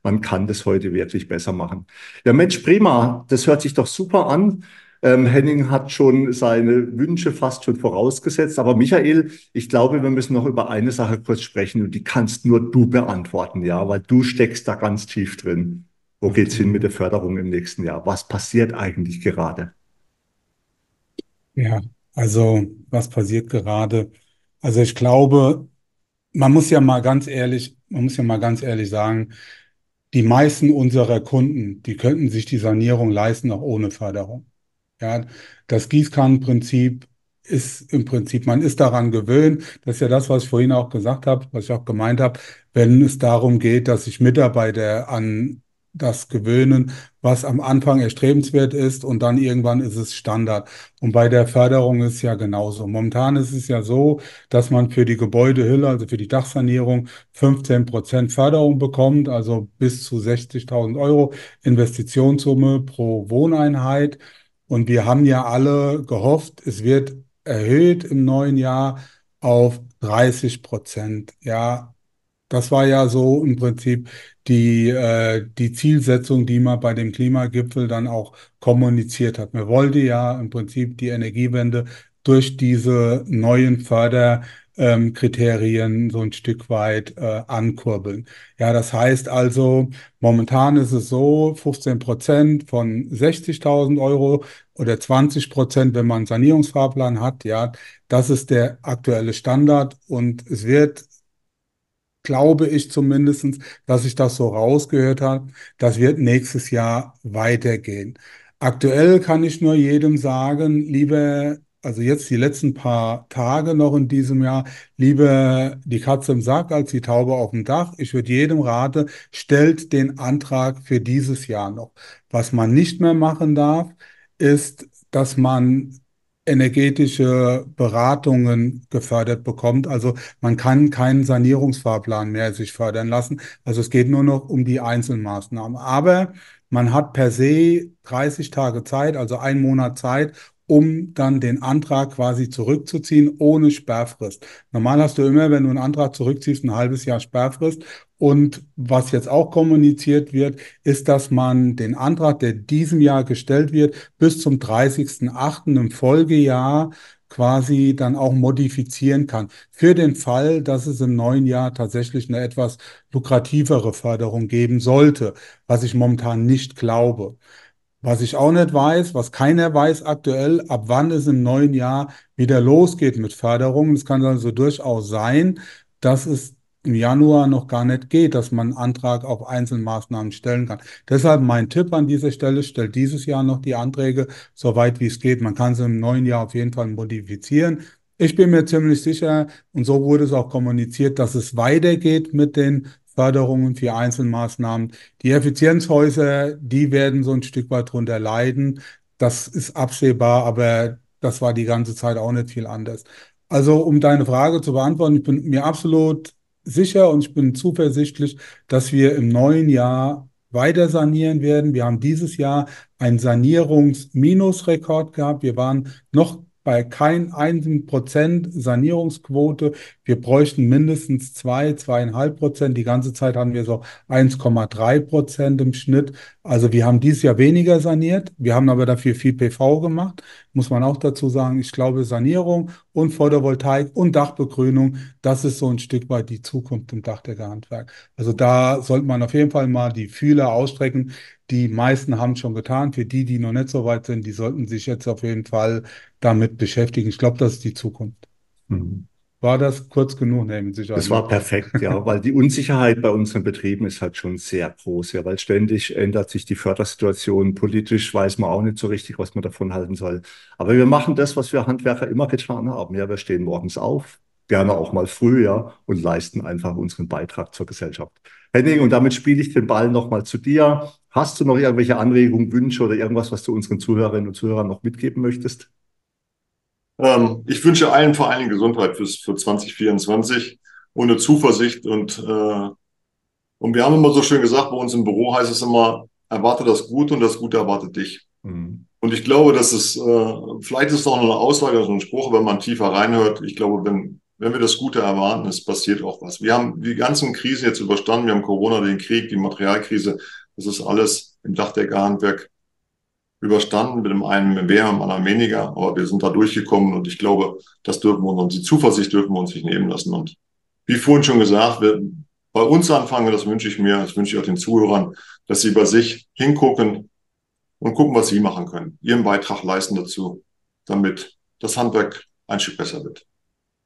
S2: man kann das heute wirklich besser machen. Ja, Mensch, prima. Das hört sich doch super an. Ähm, Henning hat schon seine Wünsche fast schon vorausgesetzt. Aber Michael, ich glaube, wir müssen noch über eine Sache kurz sprechen und die kannst nur du beantworten, ja, weil du steckst da ganz tief drin. Wo geht's hin mit der Förderung im nächsten Jahr? Was passiert eigentlich gerade?
S3: Ja, also was passiert gerade? Also ich glaube, man muss ja mal ganz ehrlich, man muss ja mal ganz ehrlich sagen, die meisten unserer Kunden, die könnten sich die Sanierung leisten, auch ohne Förderung. Ja, das Gießkannenprinzip ist im Prinzip, man ist daran gewöhnt. Das ist ja das, was ich vorhin auch gesagt habe, was ich auch gemeint habe, wenn es darum geht, dass sich Mitarbeiter an das gewöhnen, was am Anfang erstrebenswert ist und dann irgendwann ist es Standard. Und bei der Förderung ist ja genauso. Momentan ist es ja so, dass man für die Gebäudehülle, also für die Dachsanierung, 15 Prozent Förderung bekommt, also bis zu 60.000 Euro Investitionssumme pro Wohneinheit. Und wir haben ja alle gehofft, es wird erhöht im neuen Jahr auf 30 Prozent. Ja, das war ja so im Prinzip die, äh, die Zielsetzung, die man bei dem Klimagipfel dann auch kommuniziert hat. Man wollte ja im Prinzip die Energiewende durch diese neuen Förder ähm, Kriterien so ein Stück weit äh, ankurbeln. Ja, das heißt also, momentan ist es so, 15 Prozent von 60.000 Euro oder 20 Prozent, wenn man einen Sanierungsfahrplan hat, ja, das ist der aktuelle Standard und es wird glaube ich zumindestens, dass ich das so rausgehört habe. Das wird nächstes Jahr weitergehen. Aktuell kann ich nur jedem sagen, lieber also jetzt die letzten paar Tage noch in diesem Jahr, lieber die Katze im Sack als die Taube auf dem Dach. Ich würde jedem raten, stellt den Antrag für dieses Jahr noch. Was man nicht mehr machen darf, ist, dass man energetische Beratungen gefördert bekommt. Also man kann keinen Sanierungsfahrplan mehr sich fördern lassen. Also es geht nur noch um die Einzelmaßnahmen. Aber man hat per se 30 Tage Zeit, also einen Monat Zeit, um dann den Antrag quasi zurückzuziehen ohne Sperrfrist. Normal hast du immer, wenn du einen Antrag zurückziehst, ein halbes Jahr Sperrfrist. Und was jetzt auch kommuniziert wird, ist, dass man den Antrag, der diesem Jahr gestellt wird, bis zum 30.08. im Folgejahr quasi dann auch modifizieren kann. Für den Fall, dass es im neuen Jahr tatsächlich eine etwas lukrativere Förderung geben sollte, was ich momentan nicht glaube. Was ich auch nicht weiß, was keiner weiß aktuell, ab wann es im neuen Jahr wieder losgeht mit Förderungen. Es kann also durchaus sein, dass es im Januar noch gar nicht geht, dass man einen Antrag auf Einzelmaßnahmen stellen kann. Deshalb mein Tipp an dieser Stelle, stellt dieses Jahr noch die Anträge so weit wie es geht. Man kann sie im neuen Jahr auf jeden Fall modifizieren. Ich bin mir ziemlich sicher, und so wurde es auch kommuniziert, dass es weitergeht mit den Förderungen für Einzelmaßnahmen. Die Effizienzhäuser, die werden so ein Stück weit drunter leiden. Das ist absehbar, aber das war die ganze Zeit auch nicht viel anders. Also, um deine Frage zu beantworten, ich bin mir absolut sicher und ich bin zuversichtlich, dass wir im neuen Jahr weiter sanieren werden. Wir haben dieses Jahr einen Sanierungsminusrekord gehabt. Wir waren noch bei kein einem Prozent Sanierungsquote. Wir bräuchten mindestens zwei, zweieinhalb Prozent. Die ganze Zeit haben wir so 1,3 Prozent im Schnitt. Also wir haben dieses Jahr weniger saniert. Wir haben aber dafür viel PV gemacht. Muss man auch dazu sagen. Ich glaube, Sanierung und Photovoltaik und Dachbegrünung, das ist so ein Stück weit die Zukunft im Dachdeckerhandwerk. Also da sollte man auf jeden Fall mal die Fühler ausstrecken. Die meisten haben es schon getan. Für die, die noch nicht so weit sind, die sollten sich jetzt auf jeden Fall damit beschäftigen. Ich glaube, das ist die Zukunft. Mhm. War das kurz genug? Nee, mit
S2: Sicherheit. Das war perfekt, ja, weil die Unsicherheit bei unseren Betrieben ist halt schon sehr groß, ja, weil ständig ändert sich die Fördersituation. Politisch weiß man auch nicht so richtig, was man davon halten soll. Aber wir machen das, was wir Handwerker immer getan haben. Ja, wir stehen morgens auf, gerne auch mal früh, ja, und leisten einfach unseren Beitrag zur Gesellschaft. Henning, und damit spiele ich den Ball nochmal zu dir. Hast du noch irgendwelche Anregungen, Wünsche oder irgendwas, was du unseren Zuhörerinnen und Zuhörern noch mitgeben möchtest?
S4: Ähm, ich wünsche allen vor allen Dingen Gesundheit fürs, für 2024 und eine Zuversicht und, äh, und wir haben immer so schön gesagt, bei uns im Büro heißt es immer, erwarte das Gute und das Gute erwartet dich. Mhm. Und ich glaube, dass es, äh, vielleicht ist es auch noch eine Aussage, also ein Spruch, wenn man tiefer reinhört. Ich glaube, wenn, wenn wir das Gute erwarten, es passiert auch was. Wir haben die ganzen Krisen jetzt überstanden. Wir haben Corona, den Krieg, die Materialkrise. Das ist alles im Dachdeckerhandwerk überstanden, mit dem einen mehr, mit dem anderen weniger, aber wir sind da durchgekommen und ich glaube, das dürfen wir uns, die Zuversicht dürfen wir uns nicht nehmen lassen. Und wie vorhin schon gesagt, wir bei uns anfangen, das wünsche ich mir, das wünsche ich auch den Zuhörern, dass sie bei sich hingucken und gucken, was sie machen können, ihren Beitrag leisten dazu, damit das Handwerk ein Stück besser wird.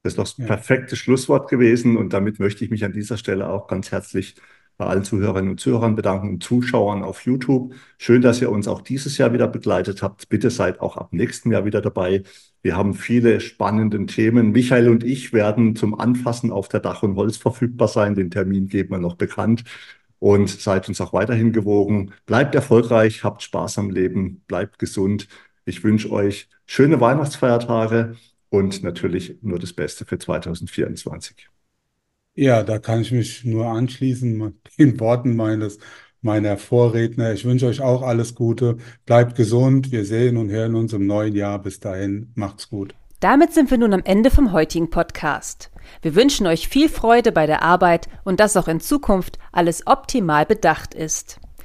S2: Das ist doch das perfekte Schlusswort gewesen und damit möchte ich mich an dieser Stelle auch ganz herzlich bei allen Zuhörerinnen und Zuhörern bedanken und Zuschauern auf YouTube. Schön, dass ihr uns auch dieses Jahr wieder begleitet habt. Bitte seid auch ab nächsten Jahr wieder dabei. Wir haben viele spannende Themen. Michael und ich werden zum Anfassen auf der Dach und Holz verfügbar sein. Den Termin geben wir noch bekannt. Und seid uns auch weiterhin gewogen. Bleibt erfolgreich, habt Spaß am Leben, bleibt gesund. Ich wünsche euch schöne Weihnachtsfeiertage und natürlich nur das Beste für 2024.
S3: Ja, da kann ich mich nur anschließen mit den Worten meines meiner Vorredner. Ich wünsche euch auch alles Gute. Bleibt gesund. Wir sehen und hören uns im neuen Jahr. Bis dahin, macht's gut.
S1: Damit sind wir nun am Ende vom heutigen Podcast. Wir wünschen euch viel Freude bei der Arbeit und dass auch in Zukunft alles optimal bedacht ist.